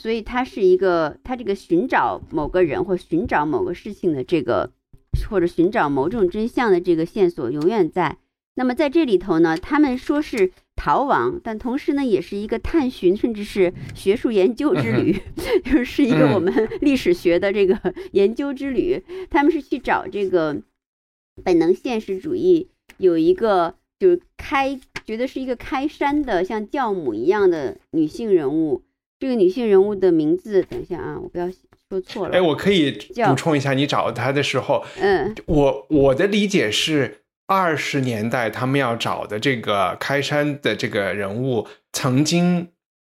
所以他是一个，他这个寻找某个人或寻找某个事情的这个，或者寻找某种真相的这个线索永远在。那么在这里头呢，他们说是逃亡，但同时呢，也是一个探寻，甚至是学术研究之旅，(laughs) 就是是一个我们 (laughs) 历史学的这个 (laughs) 研究之旅。他们是去找这个本能现实主义有一个就是开，觉得是一个开山的像教母一样的女性人物。这个女性人物的名字，等一下啊，我不要说错了。哎，我可以补充一下，你找她的时候，嗯，我我的理解是，二十年代他们要找的这个开山的这个人物，曾经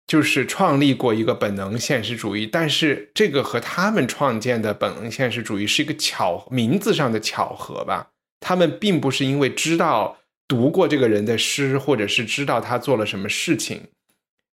就是创立过一个本能现实主义，但是这个和他们创建的本能现实主义是一个巧名字上的巧合吧？他们并不是因为知道读过这个人的诗，或者是知道他做了什么事情。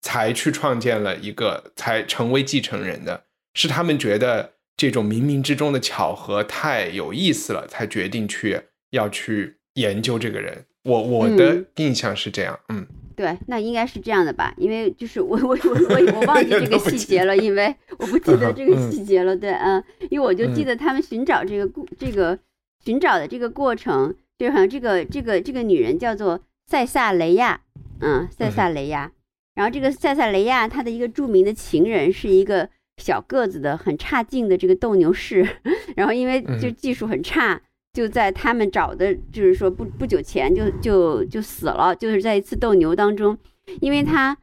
才去创建了一个，才成为继承人的，是他们觉得这种冥冥之中的巧合太有意思了，才决定去要去研究这个人。我我的印象是这样，嗯，对，那应该是这样的吧？因为就是我 (laughs) 我我我我 (laughs) 忘记这个细节了，因为 (laughs) 我不记得这个细节了。对，嗯，因为我就记得他们寻找这个故这个寻找的这个过程，就好像这个这个这个女人叫做塞萨雷亚，嗯，塞萨雷亚。然后这个塞塞雷亚，他的一个著名的情人是一个小个子的、很差劲的这个斗牛士。(laughs) 然后因为就技术很差，就在他们找的，就是说不不久前就就就死了，就是在一次斗牛当中，因为他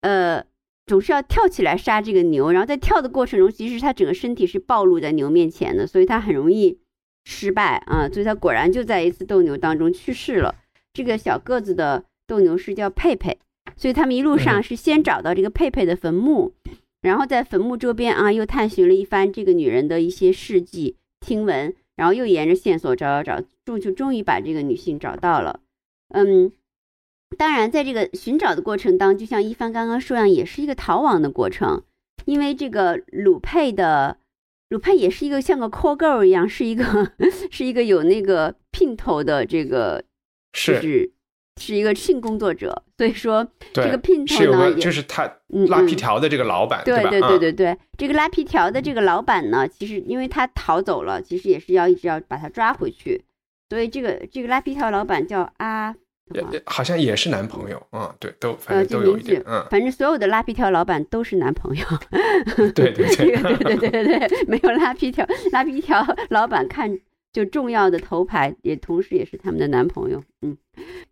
呃总是要跳起来杀这个牛，然后在跳的过程中，其实他整个身体是暴露在牛面前的，所以他很容易失败啊，所以他果然就在一次斗牛当中去世了。这个小个子的斗牛士叫佩佩。所以他们一路上是先找到这个佩佩的坟墓，然后在坟墓周边啊又探寻了一番这个女人的一些事迹听闻，然后又沿着线索找找找，终就终于把这个女性找到了。嗯，当然在这个寻找的过程当中，就像一帆刚刚说样，也是一个逃亡的过程，因为这个鲁佩的鲁佩也是一个像个 call girl 一样，是一个 (laughs) 是一个有那个姘头的这个是。是一个性工作者，所以说这个姘头呢，就是他拉皮条的这个老板，对对对对对，这个拉皮条的这个老板呢，其实因为他逃走了，其实也是要一直要把他抓回去，所以这个这个拉皮条老板叫阿，好像也是男朋友，嗯，对，都反正都有一点，嗯，反正所有的拉皮条老板都是男朋友，对对 (laughs) 对对对对对，没有拉皮条拉皮条老板看。就重要的头牌，也同时也是他们的男朋友。嗯，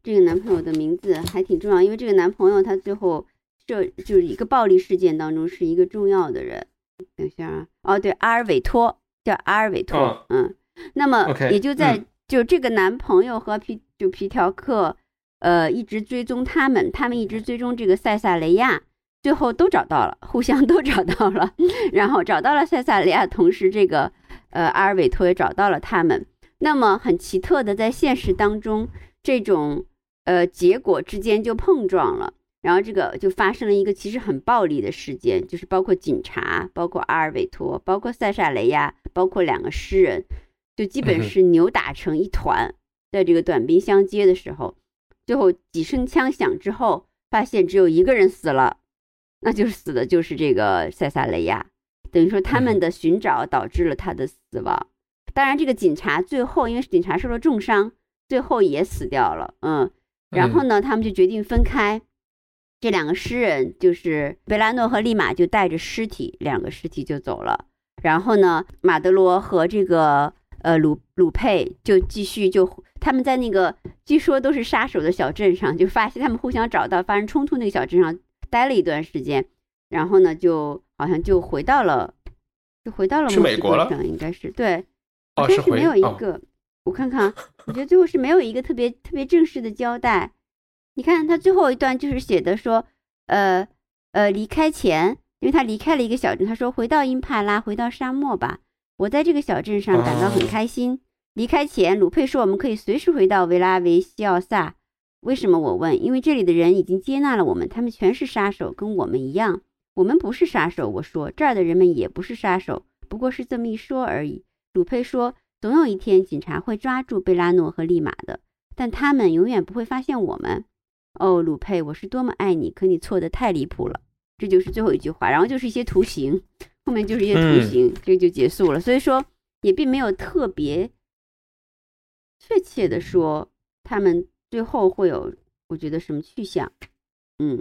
这个男朋友的名字还挺重要，因为这个男朋友他最后这就是一个暴力事件当中是一个重要的人。等一下啊，哦对，阿尔韦托叫阿尔韦托。嗯，那么也就在就这个男朋友和皮就皮条客，呃，一直追踪他们，他们一直追踪这个塞萨雷亚，最后都找到了，互相都找到了，(laughs) 然后找到了塞萨利亚，同时这个呃阿尔韦托也找到了他们。那么很奇特的，在现实当中，这种呃结果之间就碰撞了，然后这个就发生了一个其实很暴力的事件，就是包括警察、包括阿尔韦托、包括塞萨雷亚、包括两个诗人，就基本 (laughs) 是扭打成一团。在这个短兵相接的时候，最后几声枪响之后，发现只有一个人死了。那就是死的，就是这个塞萨雷亚，等于说他们的寻找导致了他的死亡。当然，这个警察最后因为警察受了重伤，最后也死掉了。嗯，然后呢，他们就决定分开。这两个诗人就是贝拉诺和利马，就带着尸体，两个尸体就走了。然后呢，马德罗和这个呃鲁鲁佩就继续就他们在那个据说都是杀手的小镇上，就发现他们互相找到发生冲突那个小镇上。待了一段时间，然后呢，就好像就回到了，就回到了美国了，应该是对，但是没有一个，我看看，我觉得最后是没有一个特别特别正式的交代。你看他最后一段就是写的说，呃呃，离开前，因为他离开了一个小镇，他说回到英帕拉，回到沙漠吧。我在这个小镇上感到很开心。离开前，鲁佩说我们可以随时回到维拉维西奥萨。为什么我问？因为这里的人已经接纳了我们，他们全是杀手，跟我们一样。我们不是杀手，我说这儿的人们也不是杀手，不过是这么一说而已。鲁佩说，总有一天警察会抓住贝拉诺和利马的，但他们永远不会发现我们。哦，鲁佩，我是多么爱你，可你错的太离谱了。这就是最后一句话，然后就是一些图形，后面就是一些图形，这就结束了。所以说，也并没有特别确切的说他们。最后会有，我觉得什么去向，嗯。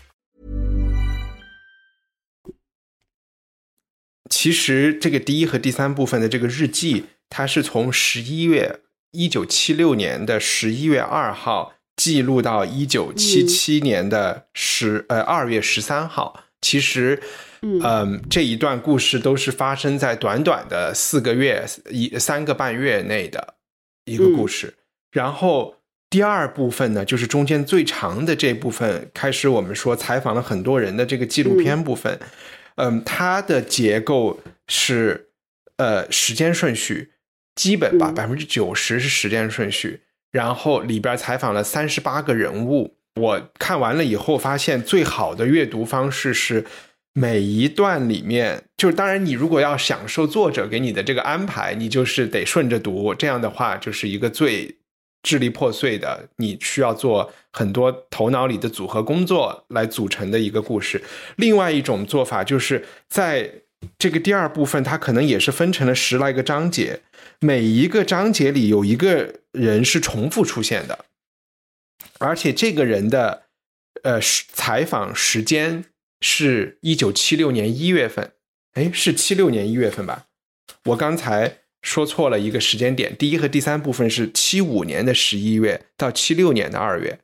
其实，这个第一和第三部分的这个日记，它是从十一月一九七六年的十一月二号记录到一九七七年的十呃二月十三号，其实，嗯，这一段故事都是发生在短短的四个月一三个半月内的一个故事。然后第二部分呢，就是中间最长的这部分，开始我们说采访了很多人的这个纪录片部分。嗯，它的结构是呃时间顺序，基本吧百分之九十是时间顺序。然后里边采访了三十八个人物，我看完了以后发现，最好的阅读方式是每一段里面，就是当然你如果要享受作者给你的这个安排，你就是得顺着读，这样的话就是一个最支离破碎的，你需要做很多头脑里的组合工作来组成的一个故事。另外一种做法就是在这个第二部分，它可能也是分成了十来个章节。每一个章节里有一个人是重复出现的，而且这个人的呃采访时间是一九七六年一月份，哎，是七六年一月份吧？我刚才说错了一个时间点，第一和第三部分是七五年的十一月到七六年的二月，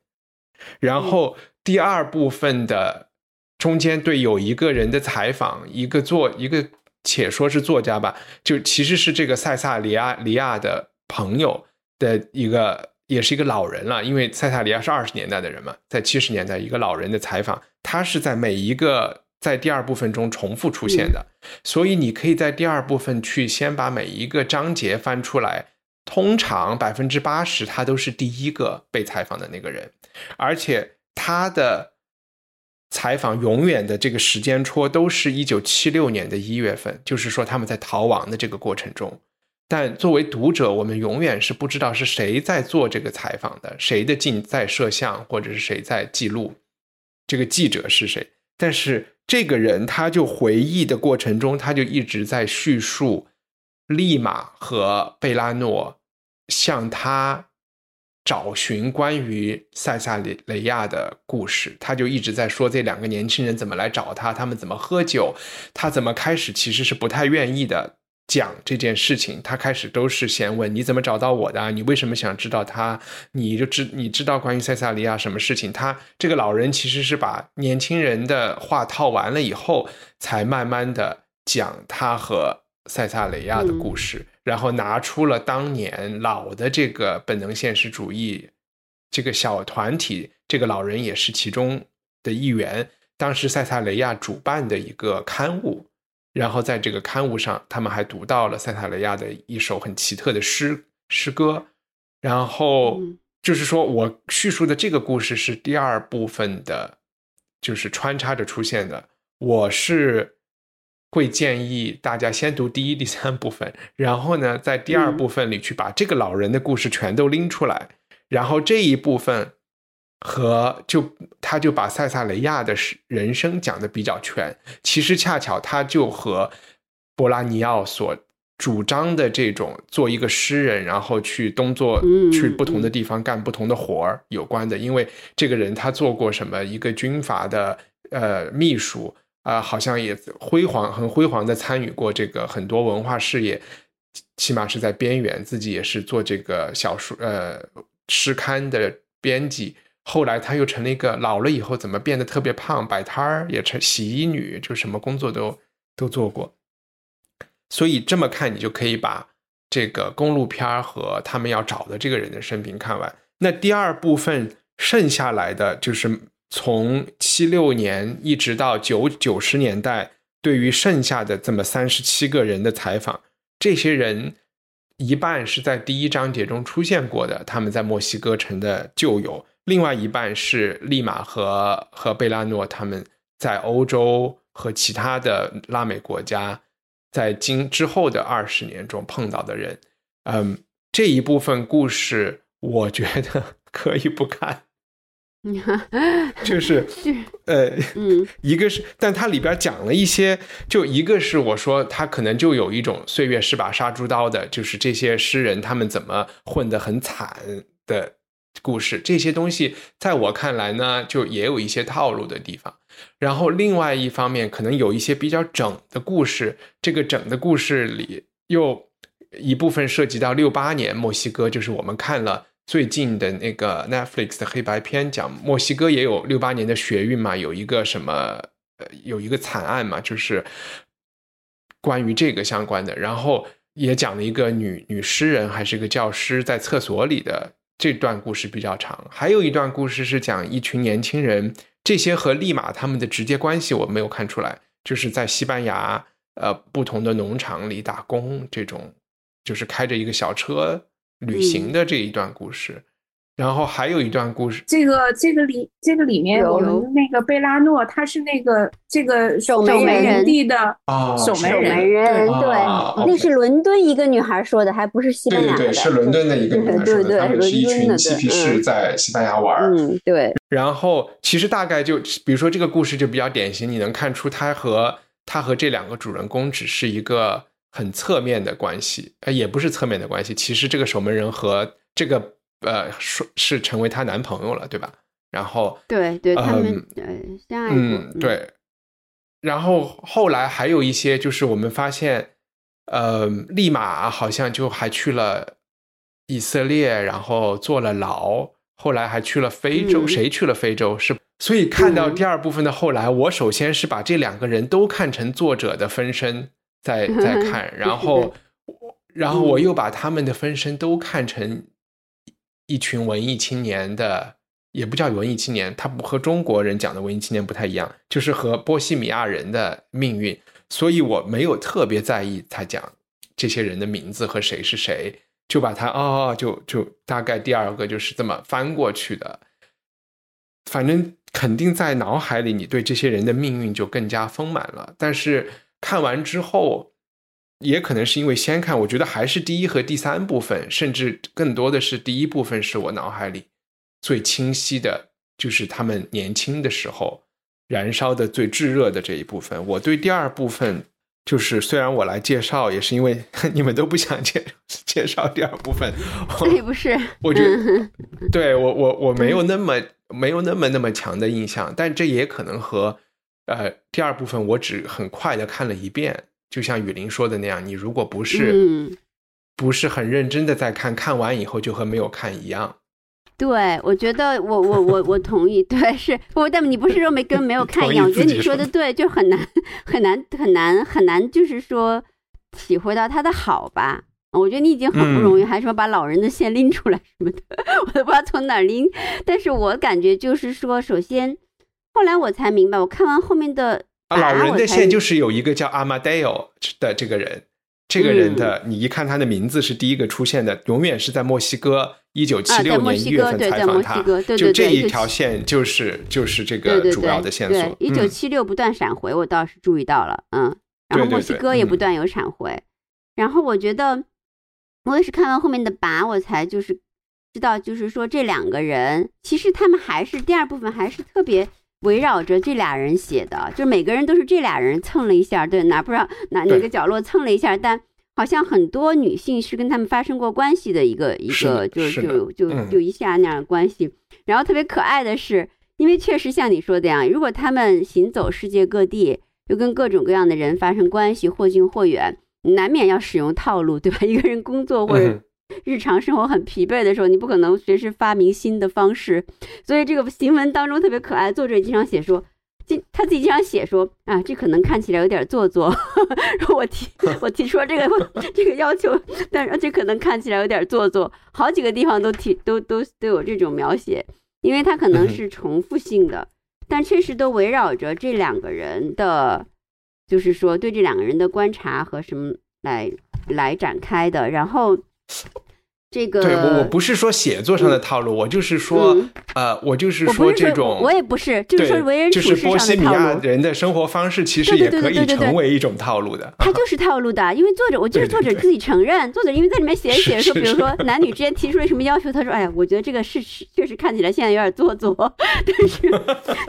然后第二部分的中间对有一个人的采访，一个作一个。且说是作家吧，就其实是这个塞萨里亚里亚的朋友的一个，也是一个老人了。因为塞萨里亚是二十年代的人嘛，在七十年代一个老人的采访，他是在每一个在第二部分中重复出现的，所以你可以在第二部分去先把每一个章节翻出来，通常百分之八十他都是第一个被采访的那个人，而且他的采访永远的这个时间戳都是一九七六年的一月份，就是说他们在逃亡的这个过程中。但作为读者，我们永远是不知道是谁在做这个采访的，谁的镜在摄像，或者是谁在记录，这个记者是谁。但是这个人他就回忆的过程中，他就一直在叙述利马和贝拉诺向他找寻关于塞萨里雷亚的故事。他就一直在说这两个年轻人怎么来找他，他们怎么喝酒，他怎么开始其实是不太愿意的。讲这件事情，他开始都是先问你怎么找到我的？你为什么想知道他？你就知你知道关于塞萨利亚什么事情？他这个老人其实是把年轻人的话套完了以后，才慢慢的讲他和塞萨雷亚的故事，然后拿出了当年老的这个本能现实主义这个小团体，这个老人也是其中的一员。当时塞萨雷亚主办的一个刊物。然后在这个刊物上，他们还读到了塞塔雷亚的一首很奇特的诗诗歌。然后就是说我叙述的这个故事是第二部分的，就是穿插着出现的。我是会建议大家先读第一、第三部分，然后呢，在第二部分里去把这个老人的故事全都拎出来，然后这一部分。和就他就把塞萨雷亚的人生讲的比较全，其实恰巧他就和波拉尼奥所主张的这种做一个诗人，然后去东做去不同的地方干不同的活儿有关的。因为这个人他做过什么一个军阀的呃秘书啊，好像也辉煌很辉煌的参与过这个很多文化事业，起码是在边缘，自己也是做这个小说呃诗刊的编辑。后来他又成了一个老了以后怎么变得特别胖，摆摊儿也成洗衣女，就什么工作都都做过。所以这么看，你就可以把这个公路片和他们要找的这个人的生平看完。那第二部分剩下来的就是从七六年一直到九九十年代，对于剩下的这么三十七个人的采访，这些人一半是在第一章节中出现过的，他们在墨西哥城的旧友。另外一半是利马和和贝拉诺他们在欧洲和其他的拉美国家，在今之后的二十年中碰到的人，嗯，这一部分故事我觉得可以不看，(laughs) 就是呃，嗯，(laughs) 一个是，但它里边讲了一些，就一个是我说他可能就有一种岁月是把杀猪刀的，就是这些诗人他们怎么混得很惨的。故事这些东西，在我看来呢，就也有一些套路的地方。然后另外一方面，可能有一些比较整的故事。这个整的故事里，又一部分涉及到六八年墨西哥，就是我们看了最近的那个 Netflix 的黑白片，讲墨西哥也有六八年的学运嘛，有一个什么呃，有一个惨案嘛，就是关于这个相关的。然后也讲了一个女女诗人还是个教师在厕所里的。这段故事比较长，还有一段故事是讲一群年轻人，这些和利马他们的直接关系我没有看出来，就是在西班牙呃不同的农场里打工，这种就是开着一个小车旅行的这一段故事。然后还有一段故事，这个这个里这个里面，我们那个贝拉诺他是那个这个守门人地的守门人，对，那是伦敦一个女孩说的，还不是西班牙的，对对对，是伦敦的一个女孩说的，他们是一群嬉皮士在西班牙玩嗯，对。然后其实大概就比如说这个故事就比较典型，你能看出他和他和这两个主人公只是一个很侧面的关系，呃，也不是侧面的关系，其实这个守门人和这个。呃，说是成为她男朋友了，对吧？然后对对，他们呃相爱过。嗯，对。然后后来还有一些，就是我们发现，呃，立马好像就还去了以色列，然后坐了牢。后来还去了非洲，谁去了非洲？是所以看到第二部分的后来，我首先是把这两个人都看成作者的分身在在 (laughs) 看，然后然后我又把他们的分身都看成。一群文艺青年的，也不叫文艺青年，他不和中国人讲的文艺青年不太一样，就是和波西米亚人的命运，所以我没有特别在意他讲这些人的名字和谁是谁，就把他哦，就就大概第二个就是这么翻过去的。反正肯定在脑海里，你对这些人的命运就更加丰满了。但是看完之后，也可能是因为先看，我觉得还是第一和第三部分，甚至更多的是第一部分是我脑海里最清晰的，就是他们年轻的时候燃烧的最炙热的这一部分。我对第二部分。就是虽然我来介绍，也是因为 (laughs) 你们都不想介 (laughs) 介绍第二部分。对，不是，我觉得 (laughs) 对我我我没有那么没有那么那么强的印象，但这也可能和呃第二部分我只很快的看了一遍，就像雨林说的那样，你如果不是嗯不是很认真的在看，看完以后就和没有看一样。对，我觉得我我我我同意，(laughs) 对，是不？但你不是说没跟没有看一样？(laughs) 我觉得你说的对，就很难很难很难很难，就是说体会到他的好吧？我觉得你已经很不容易，还说把老人的线拎出来什么的，(laughs) 我都不知道从哪拎。但是我感觉就是说，首先后来我才明白，我看完后面的老人的线就是有一个叫阿马戴尔的这个人。这个人的，你一看他的名字是第一个出现的，永远是在墨西哥，一九七六年一月份采访他，就这一条线就是就是这个主要的线索。一九七六不断闪回，我倒是注意到了，嗯，然后墨西哥也不断有闪回，然后我觉得我也是看完后面的拔，我才就是知道，就是说这两个人其实他们还是第二部分还是特别。围绕着这俩人写的，就每个人都是这俩人蹭了一下，对哪不知道哪哪个角落蹭了一下，但好像很多女性是跟他们发生过关系的一个一个，就就就就一下那样的关系。然后特别可爱的是，因为确实像你说的样，如果他们行走世界各地，又跟各种各样的人发生关系，或近或远，难免要使用套路，对吧？一个人工作或者。日常生活很疲惫的时候，你不可能随时发明新的方式，所以这个行文当中特别可爱。作者经常写说，经他自己经常写说啊，这可能看起来有点做作。(laughs) 我提我提出了这个这个要求，但是这可能看起来有点做作。好几个地方都提都都都有这种描写，因为它可能是重复性的，但确实都围绕着这两个人的，就是说对这两个人的观察和什么来来展开的，然后。这个对我我不是说写作上的套路，我就是说，呃，我就是说这种，我也不是，就是说为人处事上的套路。就是波西米亚人的生活方式其实也可以成为一种套路的。他就是套路的，因为作者，我就是作者自己承认，作者因为在里面写写说，比如说男女之间提出了什么要求，他说，哎呀，我觉得这个是确实看起来现在有点做作，(laughs) 但是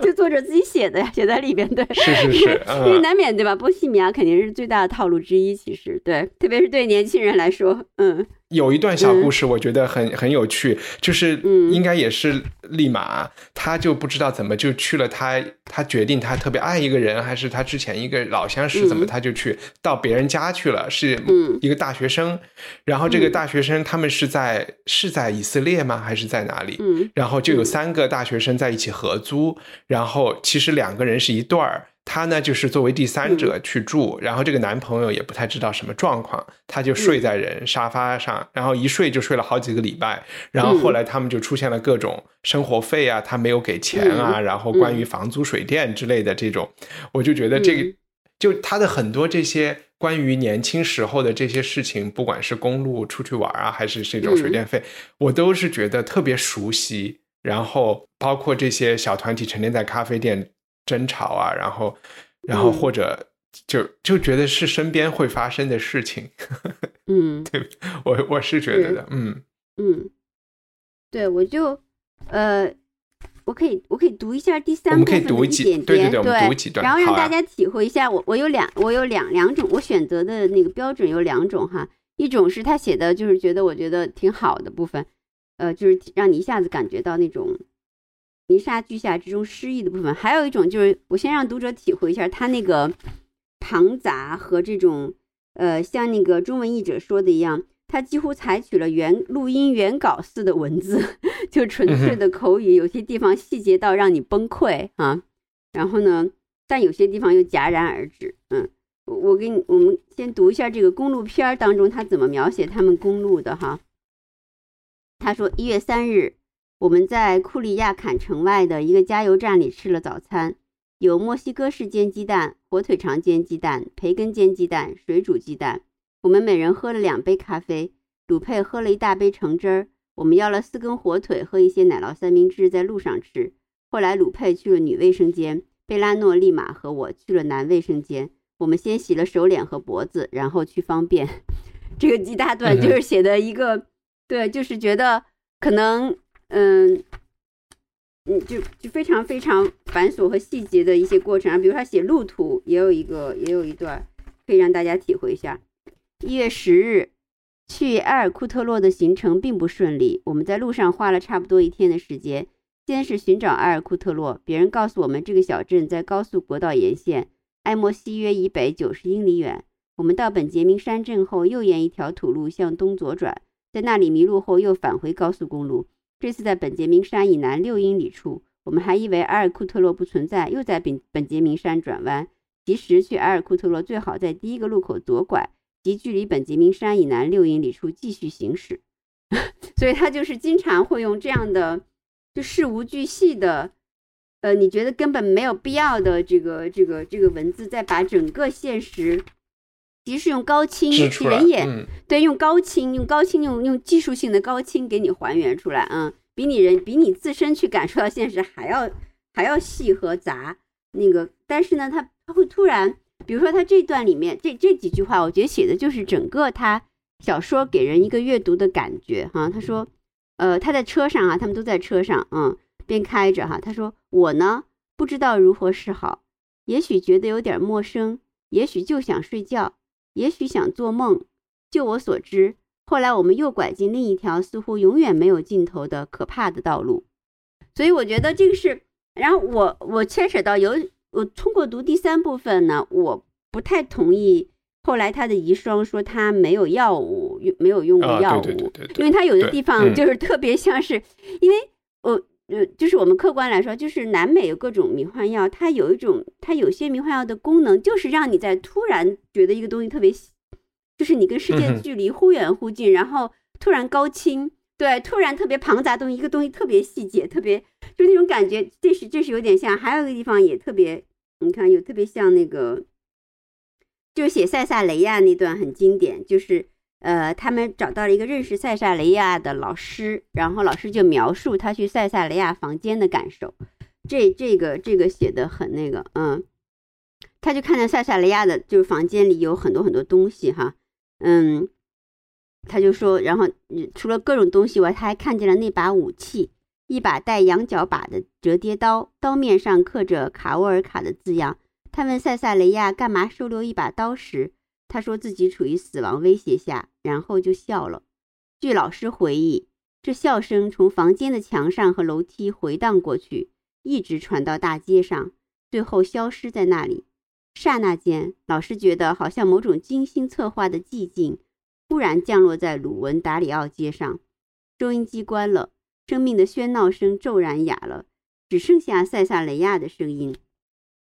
就作者自己写的呀，写在里边，对，是是是，因为难免对吧？波西米亚肯定是最大的套路之一，其实对，特别是对年轻人来说，嗯。有一段小故事，我觉得很很有趣，就是应该也是立马，他就不知道怎么就去了，他他决定他特别爱一个人，还是他之前一个老相识，怎么他就去到别人家去了，是一个大学生，然后这个大学生他们是在是在以色列吗？还是在哪里？然后就有三个大学生在一起合租，然后其实两个人是一对儿。他呢，就是作为第三者去住，然后这个男朋友也不太知道什么状况，他就睡在人沙发上，然后一睡就睡了好几个礼拜，然后后来他们就出现了各种生活费啊，他没有给钱啊，然后关于房租水电之类的这种，我就觉得这个就他的很多这些关于年轻时候的这些事情，不管是公路出去玩啊，还是这种水电费，我都是觉得特别熟悉，然后包括这些小团体成天在咖啡店。争吵啊，然后，然后或者就就觉得是身边会发生的事情，(laughs) 嗯，对，我我是觉得的，嗯嗯，对，我就呃，我可以我可以读一下第三部分的一点点，对对对，读几段，然后让大家体会一下，我我有两我有两两种，我选择的那个标准有两种哈，一种是他写的就是觉得我觉得挺好的部分，呃，就是让你一下子感觉到那种。泥沙俱下之中诗意的部分，还有一种就是，我先让读者体会一下他那个庞杂和这种，呃，像那个中文译者说的一样，他几乎采取了原录音原稿似的文字，(laughs) 就纯粹的口语，有些地方细节到让你崩溃啊。然后呢，但有些地方又戛然而止。嗯，我给你，我们先读一下这个公路片当中他怎么描写他们公路的哈。他说一月三日。我们在库里亚坎城外的一个加油站里吃了早餐，有墨西哥式煎鸡蛋、火腿肠煎鸡蛋、培根煎鸡蛋、水煮鸡蛋。我们每人喝了两杯咖啡，鲁佩喝了一大杯橙汁儿。我们要了四根火腿和一些奶酪三明治，在路上吃。后来鲁佩去了女卫生间，贝拉诺立马和我去了男卫生间。我们先洗了手脸和脖子，然后去方便。(laughs) 这个一大段就 (laughs) 是写的一个，对，就是觉得可能，嗯，嗯，就就非常非常繁琐和细节的一些过程啊。比如他写路途，也有一个，也有一段可以让大家体会一下。一月十日，去埃尔库特洛的行程并不顺利，我们在路上花了差不多一天的时间。先是寻找埃尔库特洛，别人告诉我们这个小镇在高速国道沿线。埃莫西约以北九十英里远。我们到本杰明山镇后，又沿一条土路向东左转，在那里迷路后又返回高速公路。这次在本杰明山以南六英里处，我们还以为埃尔库特洛不存在，又在本本杰明山转弯。其实去埃尔库特洛最好在第一个路口左拐，即距离本杰明山以南六英里处继续行驶。(laughs) 所以他就是经常会用这样的就事无巨细的。呃，你觉得根本没有必要的这个这个这个文字，再把整个现实，即使用高清人眼，对，用高清用高清用用技术性的高清给你还原出来嗯，比你人比你自身去感受到现实还要还要细和杂。那个，但是呢，他他会突然，比如说他这段里面这这几句话，我觉得写的就是整个他小说给人一个阅读的感觉哈。他说，呃，他在车上啊，他们都在车上，嗯。边开着哈，他说：“我呢不知道如何是好，也许觉得有点陌生，也许就想睡觉，也许想做梦。就我所知，后来我们又拐进另一条似乎永远没有尽头的可怕的道路。所以我觉得这个是，然后我我牵扯到有我通过读第三部分呢，我不太同意后来他的遗孀说他没有药物用没有用过药物，因为他有的地方就是特别像是因为我。”呃，就是我们客观来说，就是南美有各种迷幻药，它有一种，它有些迷幻药的功能，就是让你在突然觉得一个东西特别，就是你跟世界距离忽远忽近，然后突然高清，对，突然特别庞杂东西，一个东西特别细节，特别就那种感觉，这是这是有点像，还有一个地方也特别，你看有特别像那个，就是写塞萨雷亚那段很经典，就是。呃，他们找到了一个认识塞萨雷亚的老师，然后老师就描述他去塞萨雷亚房间的感受。这这个这个写的很那个，嗯，他就看见塞萨雷亚的，就是房间里有很多很多东西哈，嗯，他就说，然后除了各种东西外，他还看见了那把武器，一把带羊角把的折叠刀，刀面上刻着卡沃尔卡的字样。他问塞萨雷亚干嘛收留一把刀时。他说自己处于死亡威胁下，然后就笑了。据老师回忆，这笑声从房间的墙上和楼梯回荡过去，一直传到大街上，最后消失在那里。刹那间，老师觉得好像某种精心策划的寂静突然降落在鲁文达里奥街上。收音机关了，生命的喧闹声骤然哑了，只剩下塞萨雷亚的声音。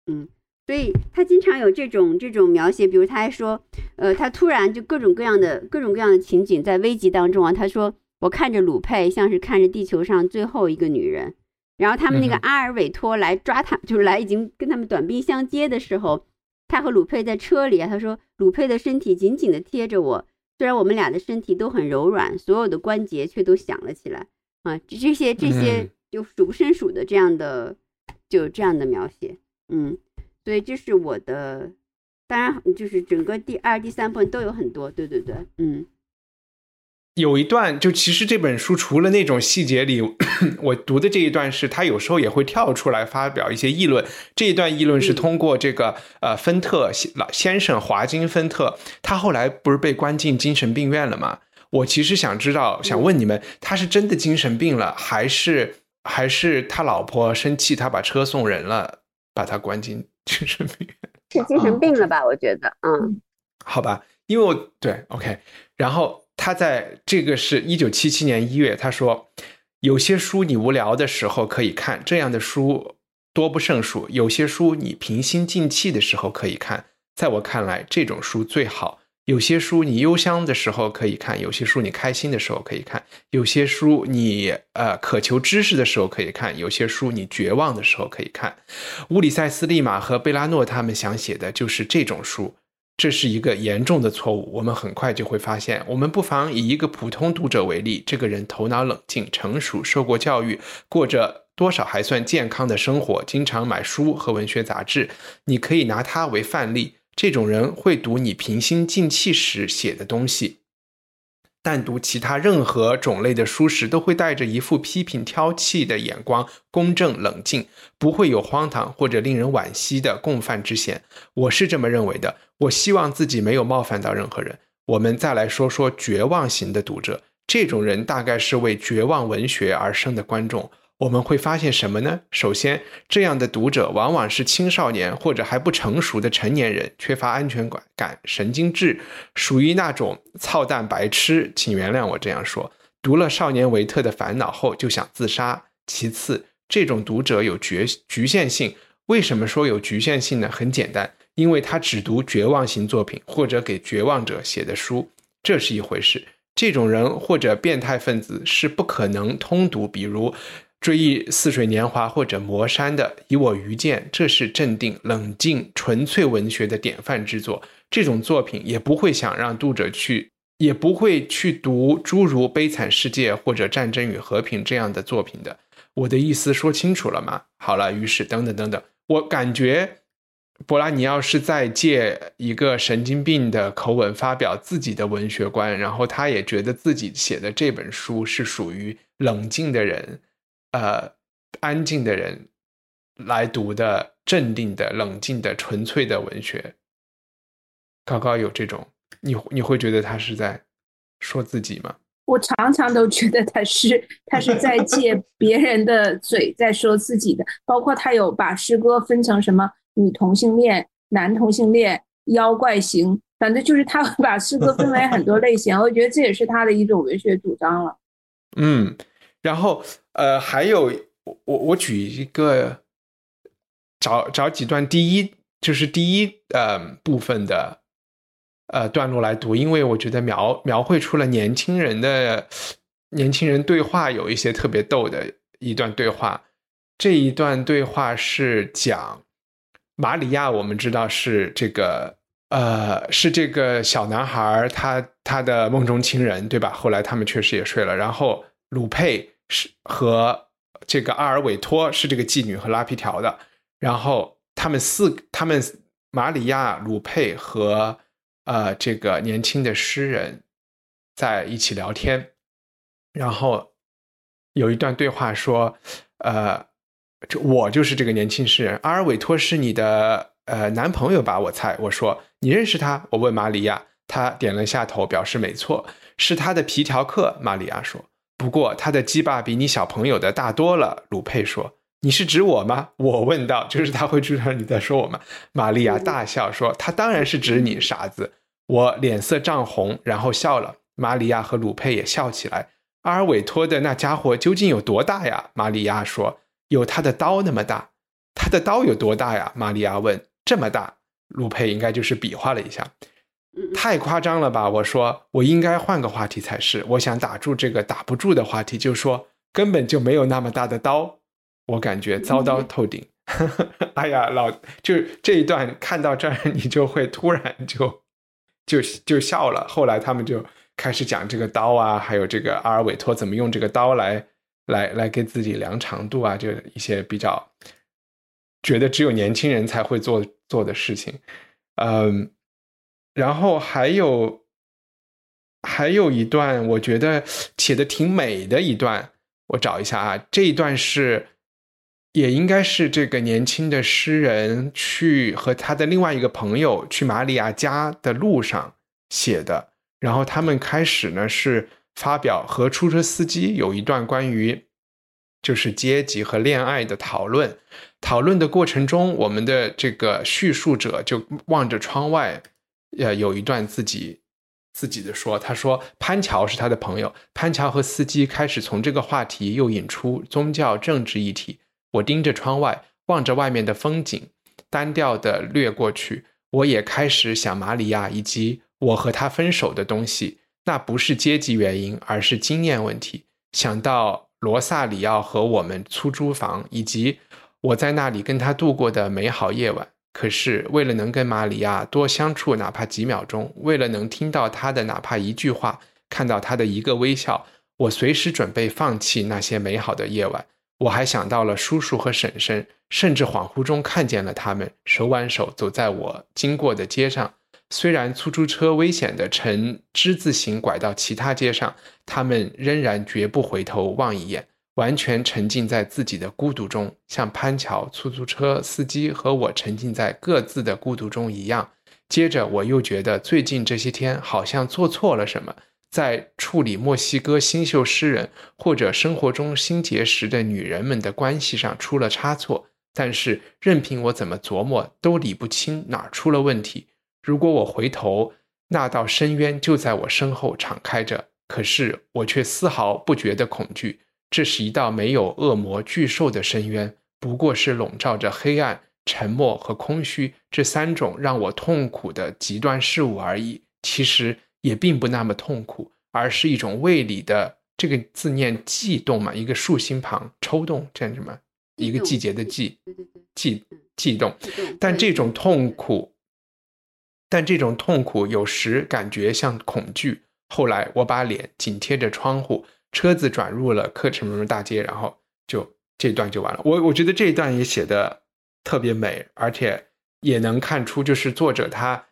嗯。所以他经常有这种这种描写，比如他还说，呃，他突然就各种各样的各种各样的情景在危急当中啊。他说，我看着鲁佩像是看着地球上最后一个女人。然后他们那个阿尔韦托来抓他，就是来已经跟他们短兵相接的时候，他和鲁佩在车里啊。他说，鲁佩的身体紧紧地贴着我，虽然我们俩的身体都很柔软，所有的关节却都响了起来啊。这些这些就数不胜数的这样的就这样的描写，嗯。所以这是我的，当然就是整个第二、第三部分都有很多，对对对，嗯，有一段就其实这本书除了那种细节里，(coughs) 我读的这一段是他有时候也会跳出来发表一些议论，这一段议论是通过这个呃芬特老先生华金芬特，他后来不是被关进精神病院了吗？我其实想知道，想问你们，他是真的精神病了，还是还是他老婆生气，他把车送人了，把他关进？(laughs) (laughs) 精神病是精神病了吧？我觉得，嗯，好吧，因为我对 OK，然后他在这个是一九七七年一月，他说有些书你无聊的时候可以看，这样的书多不胜数；有些书你平心静气的时候可以看，在我看来，这种书最好。有些书你忧伤的时候可以看，有些书你开心的时候可以看，有些书你呃渴求知识的时候可以看，有些书你绝望的时候可以看。乌里塞斯·利马和贝拉诺他们想写的就是这种书，这是一个严重的错误。我们很快就会发现。我们不妨以一个普通读者为例，这个人头脑冷静、成熟，受过教育，过着多少还算健康的生活，经常买书和文学杂志，你可以拿它为范例。这种人会读你平心静气时写的东西，但读其他任何种类的书时，都会带着一副批评挑剔的眼光，公正冷静，不会有荒唐或者令人惋惜的共犯之嫌。我是这么认为的。我希望自己没有冒犯到任何人。我们再来说说绝望型的读者，这种人大概是为绝望文学而生的观众。我们会发现什么呢？首先，这样的读者往往是青少年或者还不成熟的成年人，缺乏安全感、感神经质，属于那种操蛋白痴，请原谅我这样说。读了《少年维特的烦恼》后就想自杀。其次，这种读者有局局限性。为什么说有局限性呢？很简单，因为他只读绝望型作品或者给绝望者写的书，这是一回事。这种人或者变态分子是不可能通读，比如。追忆似水年华或者磨山的以我愚见，这是镇定、冷静、纯粹文学的典范之作。这种作品也不会想让读者去，也不会去读诸如《悲惨世界》或者《战争与和平》这样的作品的。我的意思说清楚了吗？好了，于是等等等等，我感觉博拉尼奥是在借一个神经病的口吻发表自己的文学观，然后他也觉得自己写的这本书是属于冷静的人。呃，安静的人来读的，镇定的、冷静的、纯粹的文学，高高有这种，你你会觉得他是在说自己吗？我常常都觉得他是他是在借别人的嘴在说自己的，包括他有把诗歌分成什么女同性恋、男同性恋、妖怪型，反正就是他把诗歌分为很多类型。我觉得这也是他的一种文学主张了。嗯。然后，呃，还有我我举一个，找找几段第一就是第一呃部分的呃段落来读，因为我觉得描描绘出了年轻人的年轻人对话有一些特别逗的一段对话。这一段对话是讲马里亚，我们知道是这个呃是这个小男孩他他的梦中情人对吧？后来他们确实也睡了，然后鲁佩。是和这个阿尔韦托是这个妓女和拉皮条的，然后他们四他们马里亚鲁佩和呃这个年轻的诗人在一起聊天，然后有一段对话说，呃，这我就是这个年轻诗人，阿尔韦托是你的呃男朋友吧？我猜，我说你认识他？我问马里亚，他点了下头，表示没错，是他的皮条客。马里亚说。不过他的鸡巴比你小朋友的大多了，鲁佩说：“你是指我吗？”我问道：“就是他会知道你在说我吗？”玛利亚大笑说：“他当然是指你，傻子。”我脸色涨红，然后笑了。玛利亚和鲁佩也笑起来。阿尔韦托的那家伙究竟有多大呀？玛利亚说：“有他的刀那么大。”他的刀有多大呀？玛利亚问。“这么大。”鲁佩应该就是比划了一下。太夸张了吧！我说我应该换个话题才是。我想打住这个打不住的话题，就说根本就没有那么大的刀。我感觉糟糕透顶。(laughs) 哎呀，老就这一段看到这儿，你就会突然就 (laughs) 就就笑了。后来他们就开始讲这个刀啊，还有这个阿尔韦托怎么用这个刀来来来给自己量长度啊，就一些比较觉得只有年轻人才会做做的事情。嗯。然后还有，还有一段我觉得写的挺美的一段，我找一下啊。这一段是，也应该是这个年轻的诗人去和他的另外一个朋友去玛里亚家的路上写的。然后他们开始呢是发表和出租车司机有一段关于就是阶级和恋爱的讨论。讨论的过程中，我们的这个叙述者就望着窗外。呃，有一段自己自己的说，他说潘乔是他的朋友，潘乔和司机开始从这个话题又引出宗教政治议题。我盯着窗外，望着外面的风景，单调的掠过去。我也开始想马里亚以及我和他分手的东西，那不是阶级原因，而是经验问题。想到罗萨里奥和我们出租房，以及我在那里跟他度过的美好夜晚。可是，为了能跟玛里亚多相处哪怕几秒钟，为了能听到她的哪怕一句话，看到她的一个微笑，我随时准备放弃那些美好的夜晚。我还想到了叔叔和婶婶，甚至恍惚中看见了他们手挽手走在我经过的街上。虽然出租车危险的呈之字形拐到其他街上，他们仍然绝不回头望一眼，完全沉浸在自己的孤独中，像潘桥出租车司机和我沉浸在各自的孤独中一样。接着，我又觉得最近这些天好像做错了什么。在处理墨西哥新秀诗人或者生活中新结识的女人们的关系上出了差错，但是任凭我怎么琢磨，都理不清哪儿出了问题。如果我回头，那道深渊就在我身后敞开着，可是我却丝毫不觉得恐惧。这是一道没有恶魔巨兽的深渊，不过是笼罩着黑暗、沉默和空虚这三种让我痛苦的极端事物而已。其实。也并不那么痛苦，而是一种胃里的这个字念悸动嘛，一个竖心旁抽动，这样什么？一个季节的季，对对对，悸悸动。但这种痛苦，但这种痛苦有时感觉像恐惧。后来我把脸紧贴着窗户，车子转入了克什姆大街，然后就这段就完了。我我觉得这一段也写的特别美，而且也能看出就是作者他。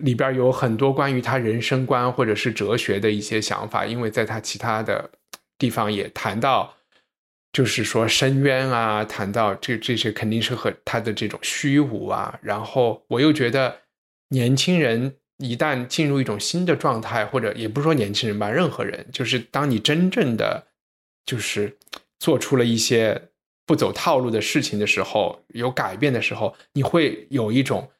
里边有很多关于他人生观或者是哲学的一些想法，因为在他其他的地方也谈到，就是说深渊啊，谈到这这些肯定是和他的这种虚无啊。然后我又觉得，年轻人一旦进入一种新的状态，或者也不是说年轻人吧，任何人，就是当你真正的就是做出了一些不走套路的事情的时候，有改变的时候，你会有一种。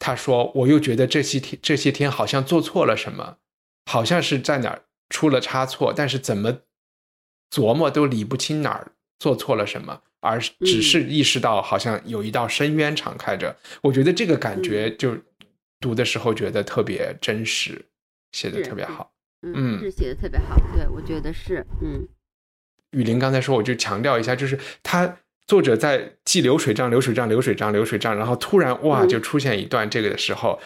他说：“我又觉得这些天这些天好像做错了什么，好像是在哪儿出了差错，但是怎么琢磨都理不清哪儿做错了什么，而只是意识到好像有一道深渊敞开着。我觉得这个感觉就读的时候觉得特别真实，写的特别好。嗯，是写的特别好。对，我觉得是。嗯，雨林刚才说，我就强调一下，就是他。”作者在记流水账、流水账、流水账、流水账，然后突然哇，就出现一段这个的时候，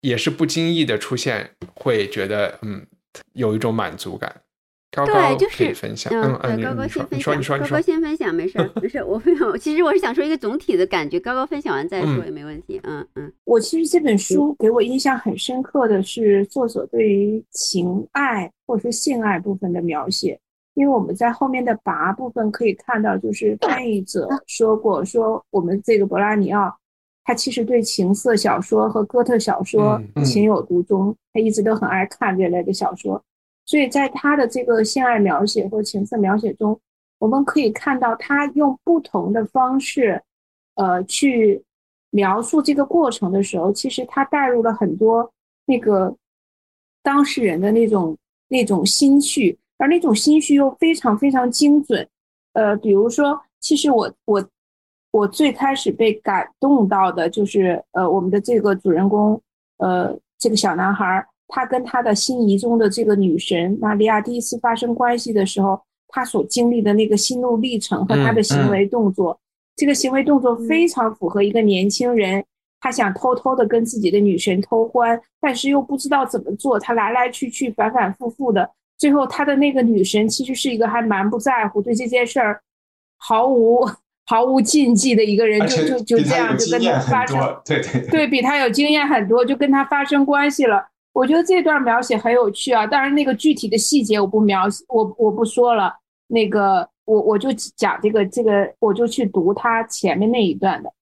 也是不经意的出现，会觉得嗯，有一种满足感。高高可以分享，嗯对，高高先分享，高高先分享，没事儿 (laughs) 没事儿，我没有。其实我是想说一个总体的感觉，高高分享完再说也没问题。嗯嗯，我其实这本书给我印象很深刻的是作者对于情爱或者是性爱部分的描写。因为我们在后面的拔部分可以看到，就是翻译者说过，说我们这个博拉尼奥，他其实对情色小说和哥特小说情有独钟，他一直都很爱看这类的小说，所以在他的这个性爱描写或情色描写中，我们可以看到他用不同的方式，呃，去描述这个过程的时候，其实他带入了很多那个当事人的那种那种心绪。而那种心绪又非常非常精准，呃，比如说，其实我我我最开始被感动到的就是，呃，我们的这个主人公，呃，这个小男孩儿，他跟他的心仪中的这个女神玛利亚第一次发生关系的时候，他所经历的那个心路历程和他的行为动作，这个行为动作非常符合一个年轻人，他想偷偷的跟自己的女神偷欢，但是又不知道怎么做，他来来去去，反反复复的。最后，他的那个女神其实是一个还蛮不在乎，对这件事儿毫无毫无禁忌的一个人，就就就这样就跟他发生，对对对比他有经验很多，就跟他发生关系了。我觉得这段描写很有趣啊，当然那个具体的细节我不描，我我不说了。那个我我就讲这个这个，我就去读他前面那一段的。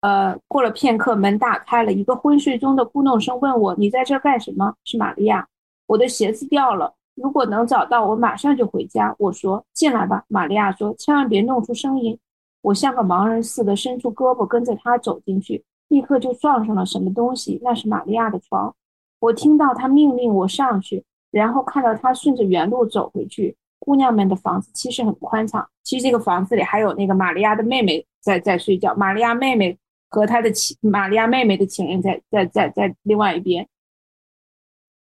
呃，过了片刻，门打开了，一个昏睡中的咕哝声问我：“你在这干什么？”是玛利亚。我的鞋子掉了，如果能找到，我马上就回家。我说：“进来吧。”玛利亚说：“千万别弄出声音。”我像个盲人似的伸出胳膊跟着他走进去，立刻就撞上了什么东西。那是玛利亚的床。我听到他命令我上去，然后看到他顺着原路走回去。姑娘们的房子其实很宽敞，其实这个房子里还有那个玛利亚的妹妹在在睡觉。玛利亚妹妹和她的情，玛利亚妹妹的情人在在在在另外一边。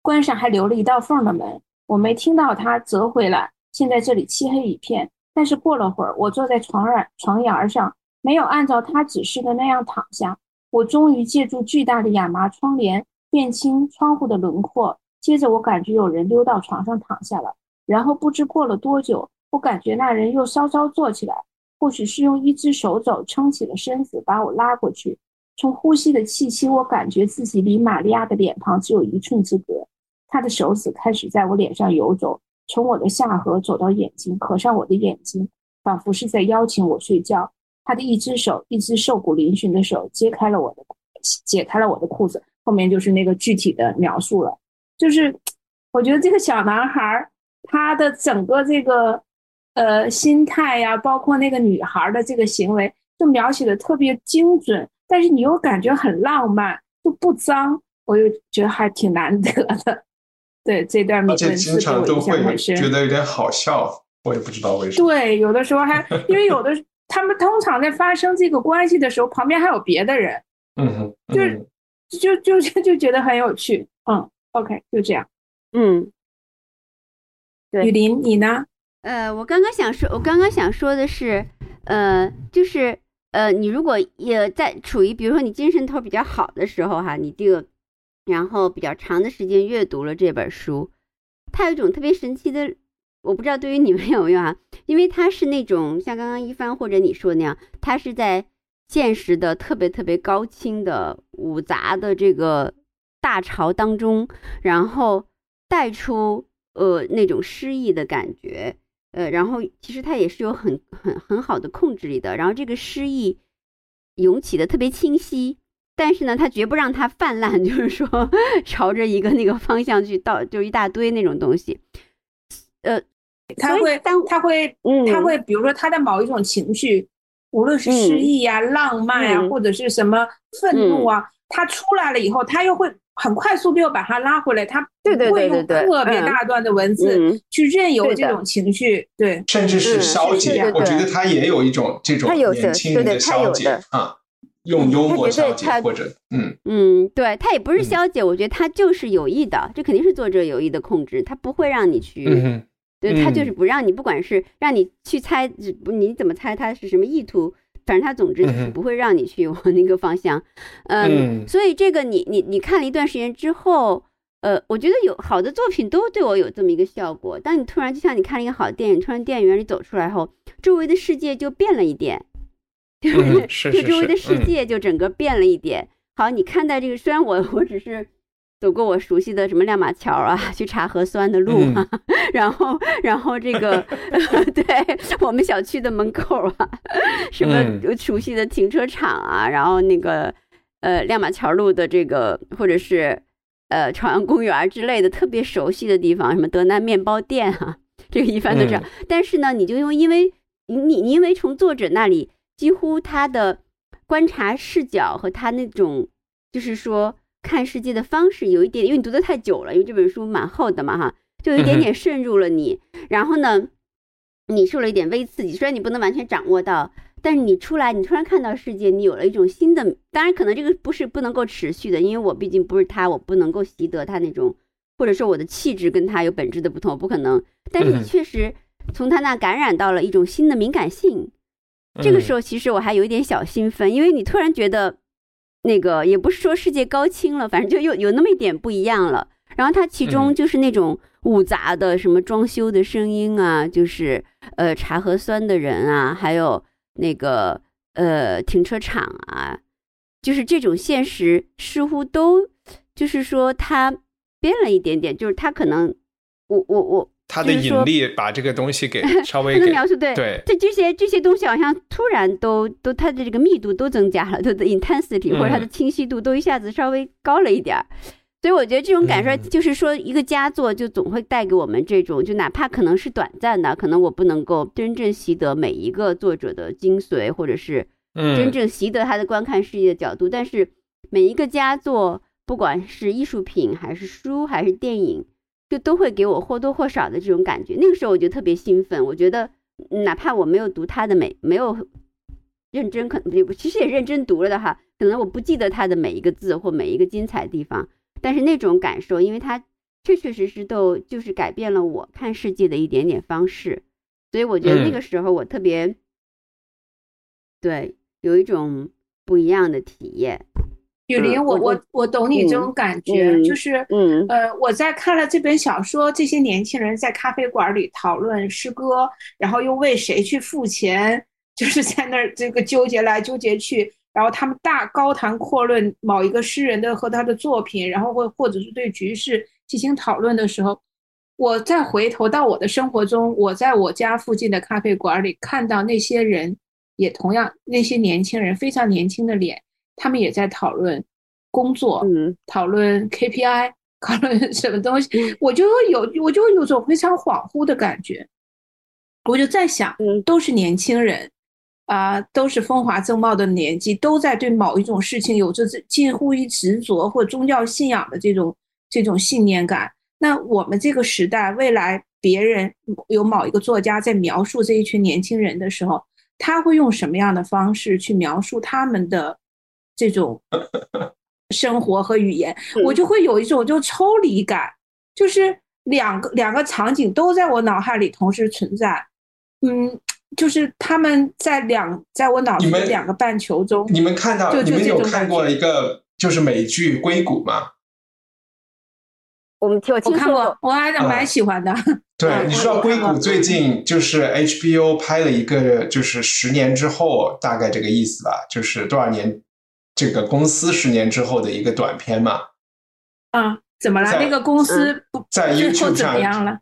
关上还留了一道缝的门，我没听到他折回来。现在这里漆黑一片，但是过了会儿，我坐在床软床沿上，没有按照他指示的那样躺下。我终于借助巨大的亚麻窗帘辨清窗户的轮廓。接着，我感觉有人溜到床上躺下了。然后不知过了多久，我感觉那人又稍稍坐起来，或许是用一只手肘撑起了身子，把我拉过去。从呼吸的气息，我感觉自己离玛利亚的脸庞只有一寸之隔。他的手指开始在我脸上游走，从我的下颌走到眼睛，合上我的眼睛，仿佛是在邀请我睡觉。他的一只手，一只瘦骨嶙峋的手，揭开了我的，解开了我的裤子。后面就是那个具体的描述了。就是我觉得这个小男孩他的整个这个呃心态呀，包括那个女孩的这个行为，就描写的特别精准。但是你又感觉很浪漫，就不脏，我又觉得还挺难得的。(laughs) 对这段文字给我印象很深，觉得有点好笑，我也不知道为什么。对，有的时候还 (laughs) 因为有的他们通常在发生这个关系的时候，旁边还有别的人，嗯，就是就就就就觉得很有趣。嗯，OK，就这样。嗯，雨林，你呢？呃，我刚刚想说，我刚刚想说的是，呃，就是。呃，你如果也在处于比如说你精神头比较好的时候哈，你这个然后比较长的时间阅读了这本书，它有一种特别神奇的，我不知道对于你们有没有啊？因为它是那种像刚刚一帆或者你说那样，它是在现实的特别特别高清的五杂的这个大潮当中，然后带出呃那种诗意的感觉。呃，然后其实它也是有很很很好的控制力的，然后这个诗意涌起的特别清晰，但是呢，他绝不让它泛滥，(laughs) 就是说朝着一个那个方向去倒，就一大堆那种东西。呃，他会，他会，他会，比如说他的某一种情绪，无论是失意呀、浪漫呀，或者是什么愤怒啊，他出来了以后，他又会。很快速的又把它拉回来，他不会用特别大段的文字去任由这种情绪，对，甚至是消解。我觉得他也有一种这种年轻人的消解啊，用幽默消解或者嗯。嗯，对他也不是消解，我觉得他就是有意的，这肯定是作者有意的控制，他不会让你去，对他就是不让你，不管是让你去猜，不你怎么猜他是什么意图。反正他总之不会让你去往那个方向，嗯，所以这个你你你看了一段时间之后，呃，我觉得有好的作品都对我有这么一个效果。当你突然就像你看了一个好的电影，突然电影院里走出来后，周围的世界就变了一点，是就周围的世界就整个变了一点。好，你看待这个，虽然我我只是。走过我熟悉的什么亮马桥啊，(laughs) 去查核酸的路啊，(laughs) 然后，然后这个，(laughs) 对我们小区的门口啊，什么熟悉的停车场啊，然后那个，呃，亮马桥路的这个，或者是，呃，朝阳公园之类的特别熟悉的地方，什么德南面包店啊，这个一般都这样。但是呢，你就用因为你你因为从作者那里，几乎他的观察视角和他那种，就是说。看世界的方式有一点，因为你读的太久了，因为这本书蛮厚的嘛，哈，就有一点点渗入了你。然后呢，你受了一点微刺激，虽然你不能完全掌握到，但是你出来，你突然看到世界，你有了一种新的。当然，可能这个不是不能够持续的，因为我毕竟不是他，我不能够习得他那种，或者说我的气质跟他有本质的不同，不可能。但是你确实从他那感染到了一种新的敏感性。这个时候，其实我还有一点小兴奋，因为你突然觉得。那个也不是说世界高清了，反正就有有那么一点不一样了。然后它其中就是那种五杂的，什么装修的声音啊，就是呃查核酸的人啊，还有那个呃停车场啊，就是这种现实似乎都就是说它变了一点点，就是它可能我我我。他的引力把这个东西给 (laughs) 稍微描述对对，这这些这些东西好像突然都都它的这个密度都增加了，它的 intensity 或者它的清晰度都一下子稍微高了一点儿，所以我觉得这种感受就是说一个佳作就总会带给我们这种，就哪怕可能是短暂的，可能我不能够真正习得每一个作者的精髓，或者是真正习得他的观看世界的角度，但是每一个佳作，不管是艺术品还是书还是电影。就都会给我或多或少的这种感觉，那个时候我就特别兴奋。我觉得，哪怕我没有读他的每没有认真，可能其实也认真读了的哈。可能我不记得他的每一个字或每一个精彩地方，但是那种感受，因为他确确实实都就是改变了我看世界的一点点方式，所以我觉得那个时候我特别对有一种不一样的体验。雨林，我我我懂你这种感觉，就是嗯呃，我在看了这本小说，这些年轻人在咖啡馆里讨论诗歌，然后又为谁去付钱，就是在那儿这个纠结来纠结去，然后他们大高谈阔论某一个诗人的和他的作品，然后或或者是对局势进行讨论的时候，我再回头到我的生活中，我在我家附近的咖啡馆里看到那些人。也同样，那些年轻人非常年轻的脸，他们也在讨论工作，嗯，讨论 KPI，讨论什么东西，我就会有，我就会有种非常恍惚的感觉。我就在想，都是年轻人，啊，都是风华正茂的年纪，都在对某一种事情有着近乎于执着或宗教信仰的这种这种信念感。那我们这个时代，未来别人有某一个作家在描述这一群年轻人的时候。他会用什么样的方式去描述他们的这种 (laughs) 生活和语言？我就会有一种就抽离感，就是两个两个场景都在我脑海里同时存在。嗯，就是他们在两在我脑子里两个半球中。你们看到你们有看过一个就是美剧《硅谷》吗？我们听我看过，我还蛮喜欢的。(laughs) 对，你知道硅谷最近就是 HBO 拍了一个，就是十年之后，大概这个意思吧，就是多少年，这个公司十年之后的一个短片嘛。啊，怎么了？那个公司不在 YouTube 怎么样了？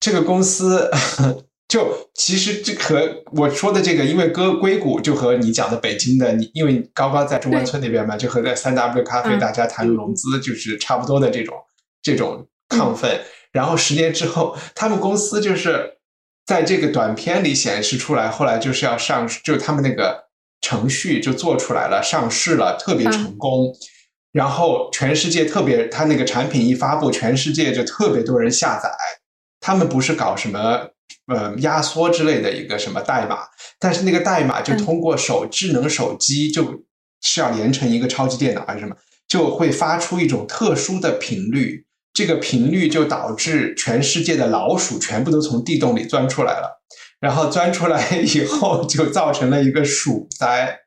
这个公司 (laughs) 就其实这和我说的这个，因为搁硅谷就和你讲的北京的，你因为高高在中关村那边嘛，就和在三 W 咖啡大家谈融资就是差不多的这种这种亢奋。然后十年之后，他们公司就是在这个短片里显示出来，后来就是要上，就他们那个程序就做出来了，上市了，特别成功。然后全世界特别，他那个产品一发布，全世界就特别多人下载。他们不是搞什么呃压缩之类的一个什么代码，但是那个代码就通过手智能手机，就是要连成一个超级电脑还是什么，就会发出一种特殊的频率。这个频率就导致全世界的老鼠全部都从地洞里钻出来了，然后钻出来以 (laughs) 后就造成了一个鼠灾，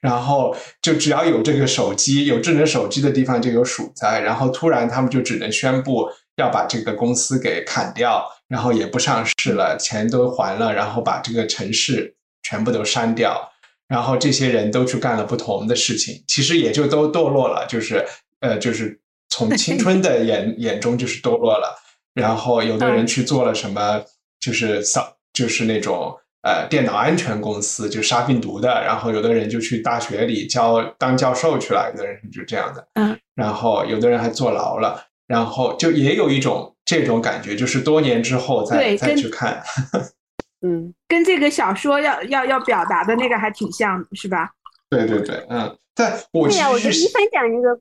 然后就只要有这个手机有智能手机的地方就有鼠灾，然后突然他们就只能宣布要把这个公司给砍掉，然后也不上市了，钱都还了，然后把这个城市全部都删掉，然后这些人都去干了不同的事情，其实也就都堕落了，就是呃就是。从 (laughs) 青春的眼眼中就是堕落了，然后有的人去做了什么，就是扫，就是那种呃电脑安全公司，就杀病毒的，然后有的人就去大学里教当教授去了，有的人就这样的，嗯，然后有的人还坐牢了，然后就也有一种这种感觉，就是多年之后再再去看，(laughs) 嗯，跟这个小说要要要表达的那个还挺像的，是吧？对对对，嗯，但我对呀，我觉得一帆讲这个。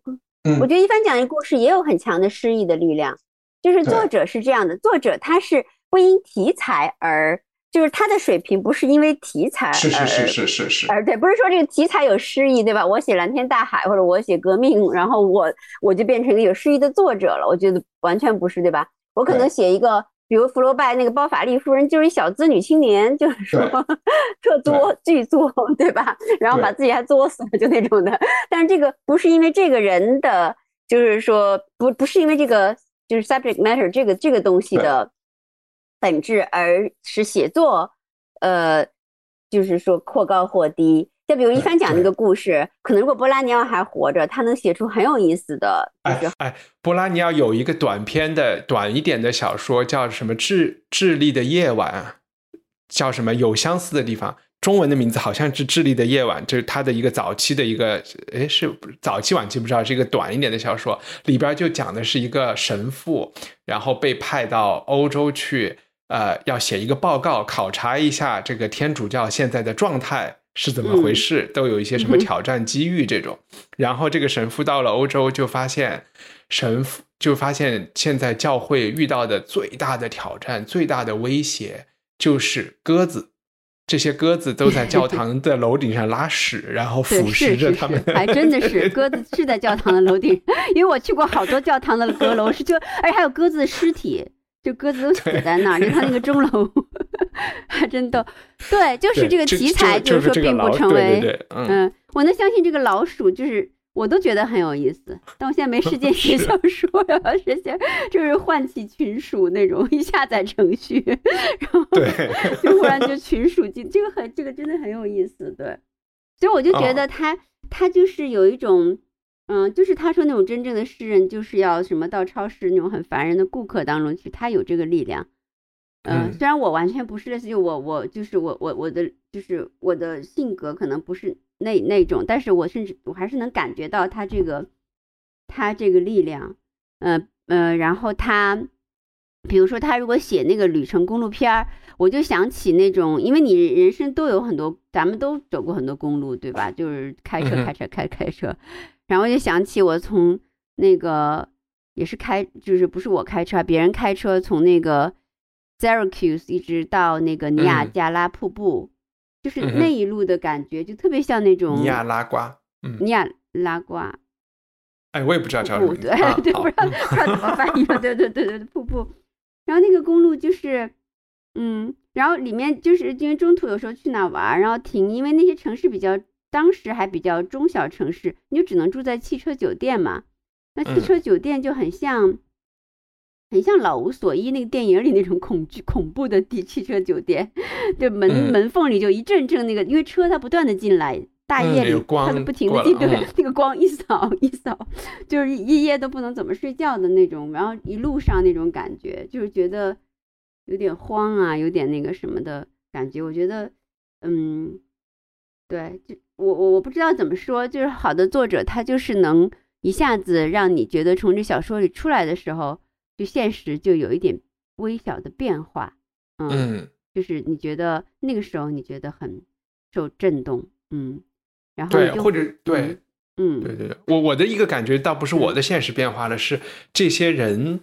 我觉得一帆讲的故事也有很强的诗意的力量，就是作者是这样的，作者他是不因题材而，就是他的水平不是因为题材而，是是是是是是，而对，不是说这个题材有诗意，对吧？我写蓝天大海或者我写革命，然后我我就变成一个有诗意的作者了，我觉得完全不是，对吧？我可能写一个。比如福楼拜那个包法利夫人就是一小资女青年，就是说 (laughs) 特作巨作，对吧？然后把自己还作死了，就那种的。但是这个不是因为这个人的，就是说不不是因为这个就是 subject matter 这个这个东西的本质，而使写作，呃，就是说或高或低。再比如一帆讲那个故事，可能如果波拉尼奥还活着，他能写出很有意思的。哎哎，波拉尼奥有一个短篇的短一点的小说，叫什么《智智利的夜晚》，叫什么有相似的地方。中文的名字好像是《智利的夜晚》，就是他的一个早期的一个，哎，是早期晚期不知道，是一个短一点的小说。里边就讲的是一个神父，然后被派到欧洲去，呃，要写一个报告，考察一下这个天主教现在的状态。是怎么回事？都有一些什么挑战、机遇这种。然后这个神父到了欧洲，就发现神父就发现现在教会遇到的最大的挑战、最大的威胁就是鸽子。这些鸽子都在教 (laughs) 堂的楼顶上拉屎，然后腐蚀着他们。还真的是鸽子是在教堂的楼顶，因为我去过好多教堂的阁楼，是就而且还有鸽子的尸体。就鸽子都死在那儿，就他那个钟楼，(laughs) 还真逗。对，就是这个题材，就是说并不成为。嗯，我能相信这个老鼠，就是我都觉得很有意思。但我现在没时间写 (laughs) 小说，要是写就是唤起群鼠那种 (laughs) 一下载程序，然后，就忽然就群鼠进，这个很这个真的很有意思，对。所以我就觉得他他就是有一种。嗯，就是他说那种真正的诗人，就是要什么到超市那种很烦人的顾客当中去，他有这个力量。嗯，虽然我完全不是，就我我就是我我我的就是我的性格可能不是那那种，但是我甚至我还是能感觉到他这个他这个力量。嗯嗯，然后他比如说他如果写那个旅程公路片儿，我就想起那种，因为你人生都有很多，咱们都走过很多公路，对吧？就是开车开车开开车。然后就想起我从那个也是开，就是不是我开车，别人开车从那个 Syracuse 一直到那个尼亚加拉瀑布，就是那一路的感觉，就特别像那种尼亚拉瓜，尼亚拉瓜。哎，我也不知道叫什么，对对，不知道不知道怎么翻译了，对对对对，瀑布。然后那个公路就是，嗯，然后里面就是因为中途有时候去哪玩，然后停，因为那些城市比较。当时还比较中小城市，你就只能住在汽车酒店嘛。那汽车酒店就很像，很像老无所依那个电影里那种恐惧、恐怖的地汽车酒店，就门门缝里就一阵阵那个，因为车它不断的进来，大夜里它不停的进，对，那个光一扫一扫，就是一夜都不能怎么睡觉的那种。然后一路上那种感觉，就是觉得有点慌啊，有点那个什么的感觉。我觉得，嗯，对，就。我我我不知道怎么说，就是好的作者，他就是能一下子让你觉得从这小说里出来的时候，就现实就有一点微小的变化，嗯，就是你觉得那个时候你觉得很受震动，嗯，然后对，或者对，嗯，对对对，我我的一个感觉倒不是我的现实变化了，是这些人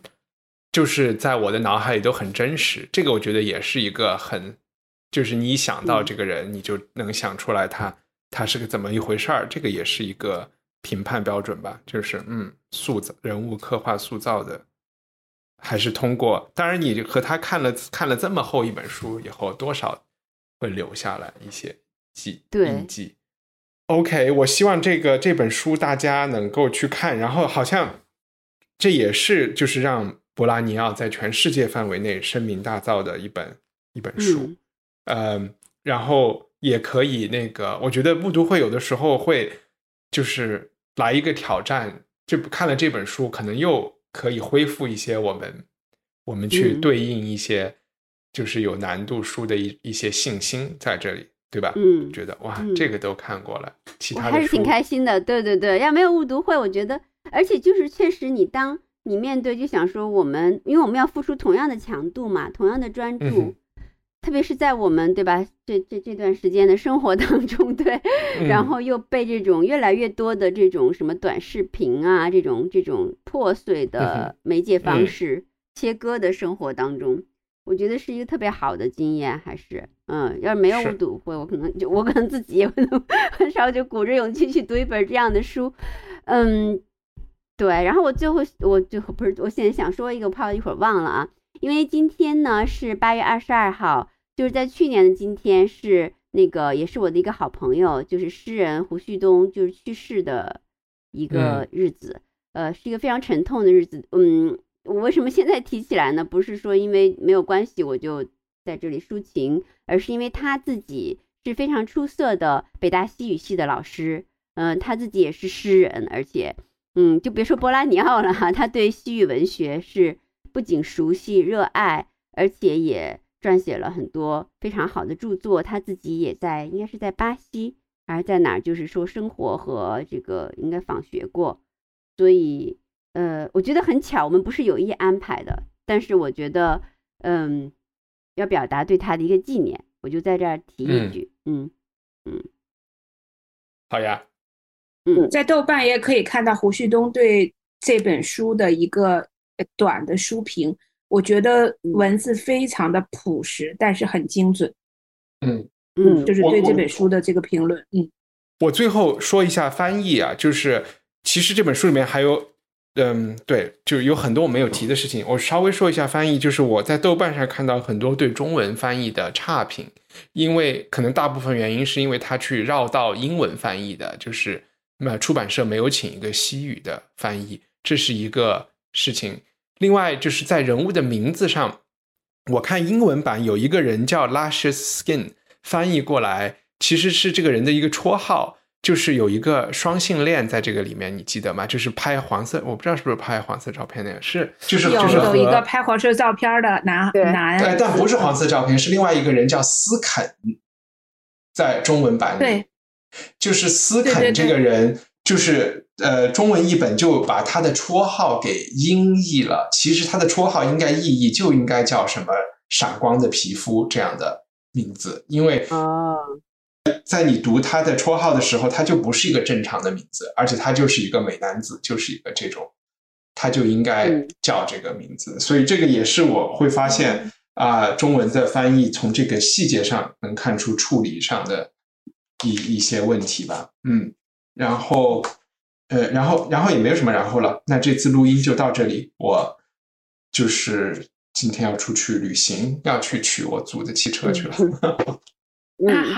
就是在我的脑海里都很真实，这个我觉得也是一个很，就是你一想到这个人，你就能想出来他。他是个怎么一回事儿？这个也是一个评判标准吧。就是嗯，塑造人物刻画塑造的，还是通过。当然，你和他看了看了这么厚一本书以后，多少会留下来一些记印记。OK，我希望这个这本书大家能够去看。然后，好像这也是就是让博拉尼奥在全世界范围内声名大噪的一本一本书。嗯，然后。也可以，那个我觉得误读会有的时候会就是来一个挑战，就看了这本书，可能又可以恢复一些我们我们去对应一些就是有难度书的一一些信心在这里，对吧？嗯，觉得哇，这个都看过了，其他的还是挺开心的。对对对，要没有误读会，我觉得，而且就是确实，你当你面对就想说我们，因为我们要付出同样的强度嘛，同样的专注。特别是在我们对吧，这这这段时间的生活 (laughs) 当中，对，然后又被这种越来越多的这种什么短视频啊，这种这种破碎的媒介方式切割的生活当中，我觉得是一个特别好的经验，还是嗯，要是没有误读会，我可能就我可能自己也可能很少就鼓着勇气去读一本这样的书，嗯，对，然后我最后我最后不是，我现在想说一个，我怕一会儿忘了啊。因为今天呢是八月二十二号，就是在去年的今天是那个也是我的一个好朋友，就是诗人胡旭东就是去世的一个日子，呃，是一个非常沉痛的日子。嗯，我为什么现在提起来呢？不是说因为没有关系我就在这里抒情，而是因为他自己是非常出色的北大西语系的老师，嗯，他自己也是诗人，而且，嗯，就别说波拉尼奥了哈，他对西语文学是。不仅熟悉、热爱，而且也撰写了很多非常好的著作。他自己也在，应该是在巴西还是在哪儿，就是说生活和这个应该访学过。所以，呃，我觉得很巧，我们不是有意安排的，但是我觉得，嗯，要表达对他的一个纪念，我就在这儿提一句，嗯嗯，好呀，嗯，在豆瓣也可以看到胡旭东对这本书的一个。短的书评，我觉得文字非常的朴实，但是很精准。嗯嗯，就是对这本书的这个评论。嗯，我最后说一下翻译啊，就是其实这本书里面还有，嗯，对，就有很多我没有提的事情。我稍微说一下翻译，就是我在豆瓣上看到很多对中文翻译的差评，因为可能大部分原因是因为他去绕到英文翻译的，就是那出版社没有请一个西语的翻译，这是一个事情。另外就是在人物的名字上，我看英文版有一个人叫 Luscious Skin，翻译过来其实是这个人的一个绰号，就是有一个双性恋在这个里面，你记得吗？就是拍黄色，我不知道是不是拍黄色照片那个，是就是有就是有一和个拍黄色照片的男对。男，对，但不是黄色照片，是另外一个人叫斯肯，在中文版里，对，就是斯肯这个人，就是呃，中文译本就把他的绰号给音译了。其实他的绰号应该意译就应该叫什么“闪光的皮肤”这样的名字，因为哦，在你读他的绰号的时候，他就不是一个正常的名字，而且他就是一个美男子，就是一个这种，他就应该嗯叫这个名字。所以这个也是我会发现啊、中文的翻译从这个细节上能看出处理上的一一些问题吧。嗯，然后呃，然后然后也没有什么然后了。那这次录音就到这里，我就是今天要出去旅行，要去取我租的汽车去了。(laughs) 啊嗯，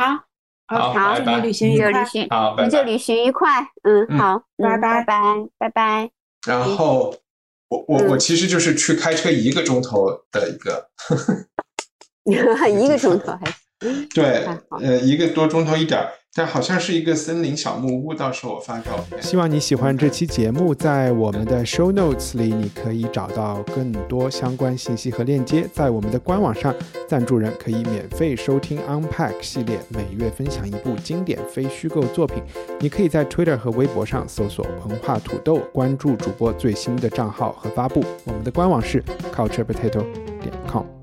好，好祝你旅行愉快就旅。行，好，拜拜。你就旅行愉快。嗯，嗯好，拜嗯拜拜，拜拜。然后我我我嗯其实就是去开车一个钟头的一个 (laughs) (laughs) 一个钟头还是对，呃，一个多钟头一点儿，但好像是一个森林小木屋，到时候我发照片。希望你喜欢这期节目，在我们的 show notes 里，你可以找到更多相关信息和链接。在我们的官网上，赞助人可以免费收听 Unpack 系列，每月分享一部经典非虚构作品。你可以在 Twitter 和微博上搜索“文化土豆”，关注主播最新的账号和发布。我们的官网是 culturepotato 点 com。